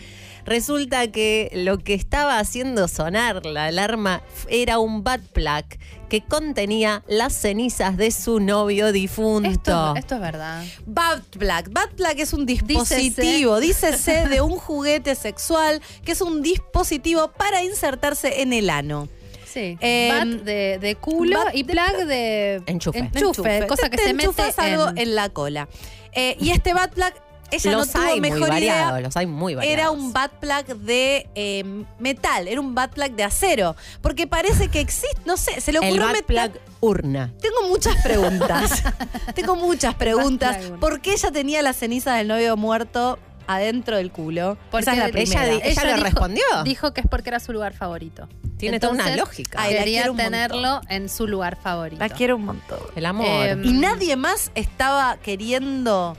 Resulta que lo que estaba haciendo sonar la alarma era un bad plug que contenía las cenizas de su novio difunto. Esto, esto es verdad. Bad Plug. Bad Plug es un dispositivo, dícese de un juguete sexual, que es un dispositivo para insertarse en el ano. Sí. Eh, Bat de, de culo bat y plug de Enchufe. enchufe, cosa Te- que te se mete enchufas algo en, en la cola. Eh, y este Bad Plug, ella los no tuvo hay muy mejor variados, idea. los hay muy variados. Era un bad plug de eh, metal, era un bad plug de acero. Porque parece que existe, no sé, se le el ocurrió bad meter- plug urna. Tengo muchas preguntas. Tengo muchas preguntas. ¿Por qué ella tenía la ceniza del novio muerto adentro del culo? Porque Esa es la ella primera. ella le dijo- respondió. Dijo que es porque era su lugar favorito. Tiene toda una lógica. Ay, la Quería tenerlo en su lugar favorito. La quiero un montón. El amor. Eh, Y nadie más estaba queriendo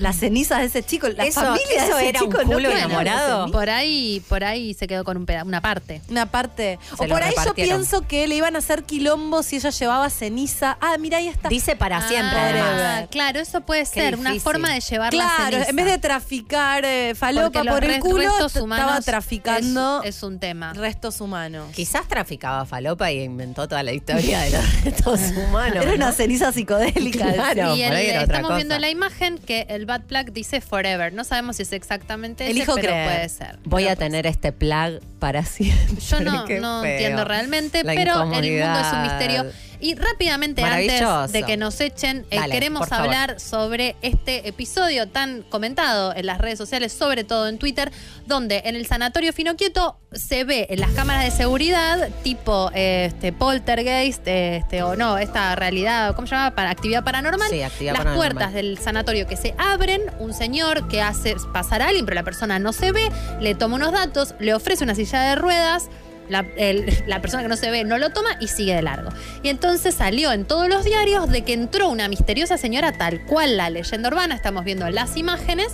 las cenizas de ese chico. La Eso- familia eso de ese era un chico culo quería enamorado. Por ahí, por ahí se quedó con un peda- una parte. Una parte. Se o por ahí yo pienso que le iban a hacer quilombo si ella llevaba ceniza. Ah, mira, ahí está. Dice para siempre, Ah, además. claro, eso puede ser una forma de llevar la Claro, ceniza. en vez de traficar eh, falopa por el culo, estaba traficando es, es un tema. restos humanos. Quizás traficaba falopa y inventó toda la historia de los restos humanos. Era una ceniza psicodélica. Claro. y el- otra estamos cosa. viendo la imagen que el bad plug dice forever. No sabemos si es exactamente ese, Elijo pero creer. puede ser. Voy Pero a tener este plug para siempre. Yo no, no entiendo realmente, La pero el mundo es un misterio. Y rápidamente, antes de que nos echen, eh, Dale, queremos favor. hablar sobre este episodio tan comentado en las redes sociales, sobre todo en Twitter, donde en el sanatorio Finoquieto se ve en las cámaras de seguridad, tipo eh, este poltergeist, eh, este, o no, esta realidad, ¿cómo se llama? Para actividad paranormal. Sí, actividad las paranormal. puertas del sanatorio que se abren, un señor que hace pasar a alguien, pero la persona no se ve, le toma unos datos, le ofrece una silla de ruedas. La, el- la persona que no se ve no lo toma y sigue de largo. Y entonces salió en todos los diarios de que entró una misteriosa señora tal cual la leyenda urbana, estamos viendo las imágenes,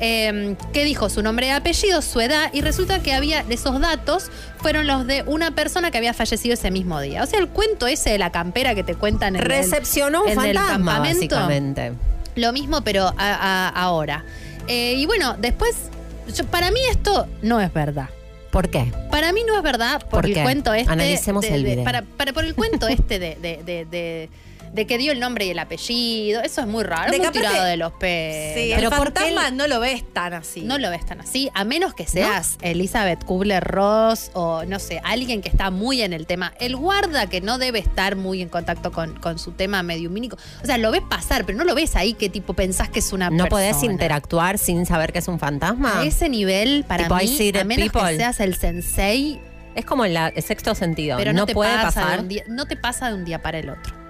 eh, que dijo su nombre y apellido, su edad, y resulta que había esos datos fueron los de una persona que había fallecido ese mismo día. O sea, el cuento ese de la campera que te cuentan en el- Recepcionó un en el fantasma, campamento. básicamente. Lo mismo, pero a- a- ahora. Eh, y bueno, después, yo- para mí esto no es verdad. ¿Por qué? Para mí no es verdad por, ¿Por el qué? cuento este. Analicemos de- el de- video. para, para- por el cuento este de, de- de- que dio el nombre y el apellido. Eso es muy raro. De muy tirado de los pelos. Sí, el fantasma no lo ves tan así. No lo ves tan así, a menos que seas Elizabeth Kubler-Ross o no sé, alguien que está muy en el tema. El guarda que no debe estar muy en contacto con, con su tema mediumínico. O sea, lo ves pasar, pero no lo ves ahí que tipo pensás que es una ¿No persona. podés interactuar sin saber que es un fantasma? A ese nivel, para Tipo, mí, a menos people. que seas el sensei, Es como el, el sexto sentido. pero no, no, te puede pasa de pasar. día- no te pasa de un día para el otro.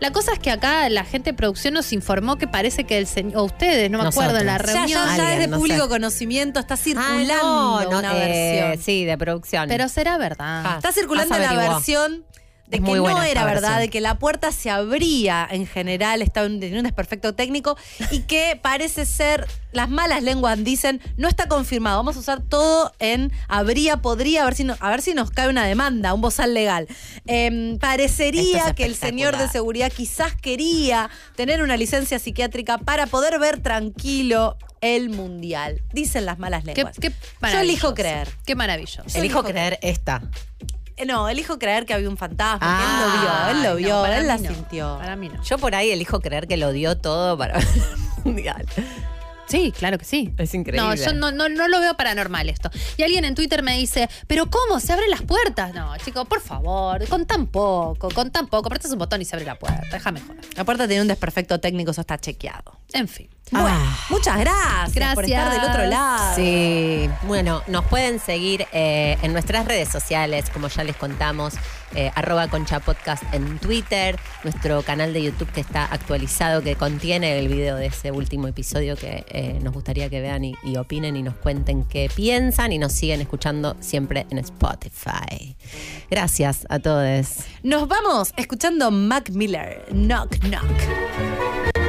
La cosa es que acá la gente de producción nos informó que parece que el señor, o ustedes, no me acuerdo, en la Ya, reunión. ya, ya es de no público sé. conocimiento, está Ah, circulando no, no, una eh, versión. Sí, de producción. Pero será verdad. Ah, Está circulando la versión de Es que no era verdad, versión. de que la puerta se abría en general, estaba en un desperfecto técnico y que parece ser, las malas lenguas dicen, no está confirmado. Vamos a usar todo en habría, podría, a ver si, no- a ver si nos cae una demanda, un bozal legal. Em, parecería es que el señor de seguridad quizás quería tener una licencia psiquiátrica para poder ver tranquilo el mundial. Dicen las malas lenguas. qué Yo elijo creer. Qué maravilloso. Elijo creer esta. Eh, No, elijo creer que había un fantasma, Ah, que él lo vio, él lo vio, no, para él la no. sintió. Para mí no. Yo por ahí elijo creer que lo dio todo para mundial. Sí, claro que sí. Es increíble. No, yo no, no, no lo veo paranormal esto. Y alguien en Twitter me dice, ¿pero cómo? ¿Se abren las puertas? No, chico, por favor, con tan poco, con tan poco. Apretas un botón y se abre la puerta. Déjame joder. La puerta tiene un desperfecto técnico, eso está chequeado. En fin. Bueno, muchas gracias, por estar del otro lado. Sí, bueno, nos pueden seguir eh, en nuestras redes sociales, como ya les contamos, eh, arroba concha podcast en Twitter, nuestro canal de YouTube que está actualizado, que contiene el video de ese último episodio que eh, nos gustaría que vean y, y opinen y nos cuenten qué piensan y nos siguen escuchando siempre en Spotify. Gracias a todos. Nos vamos escuchando Mac Miller, Knock Knock.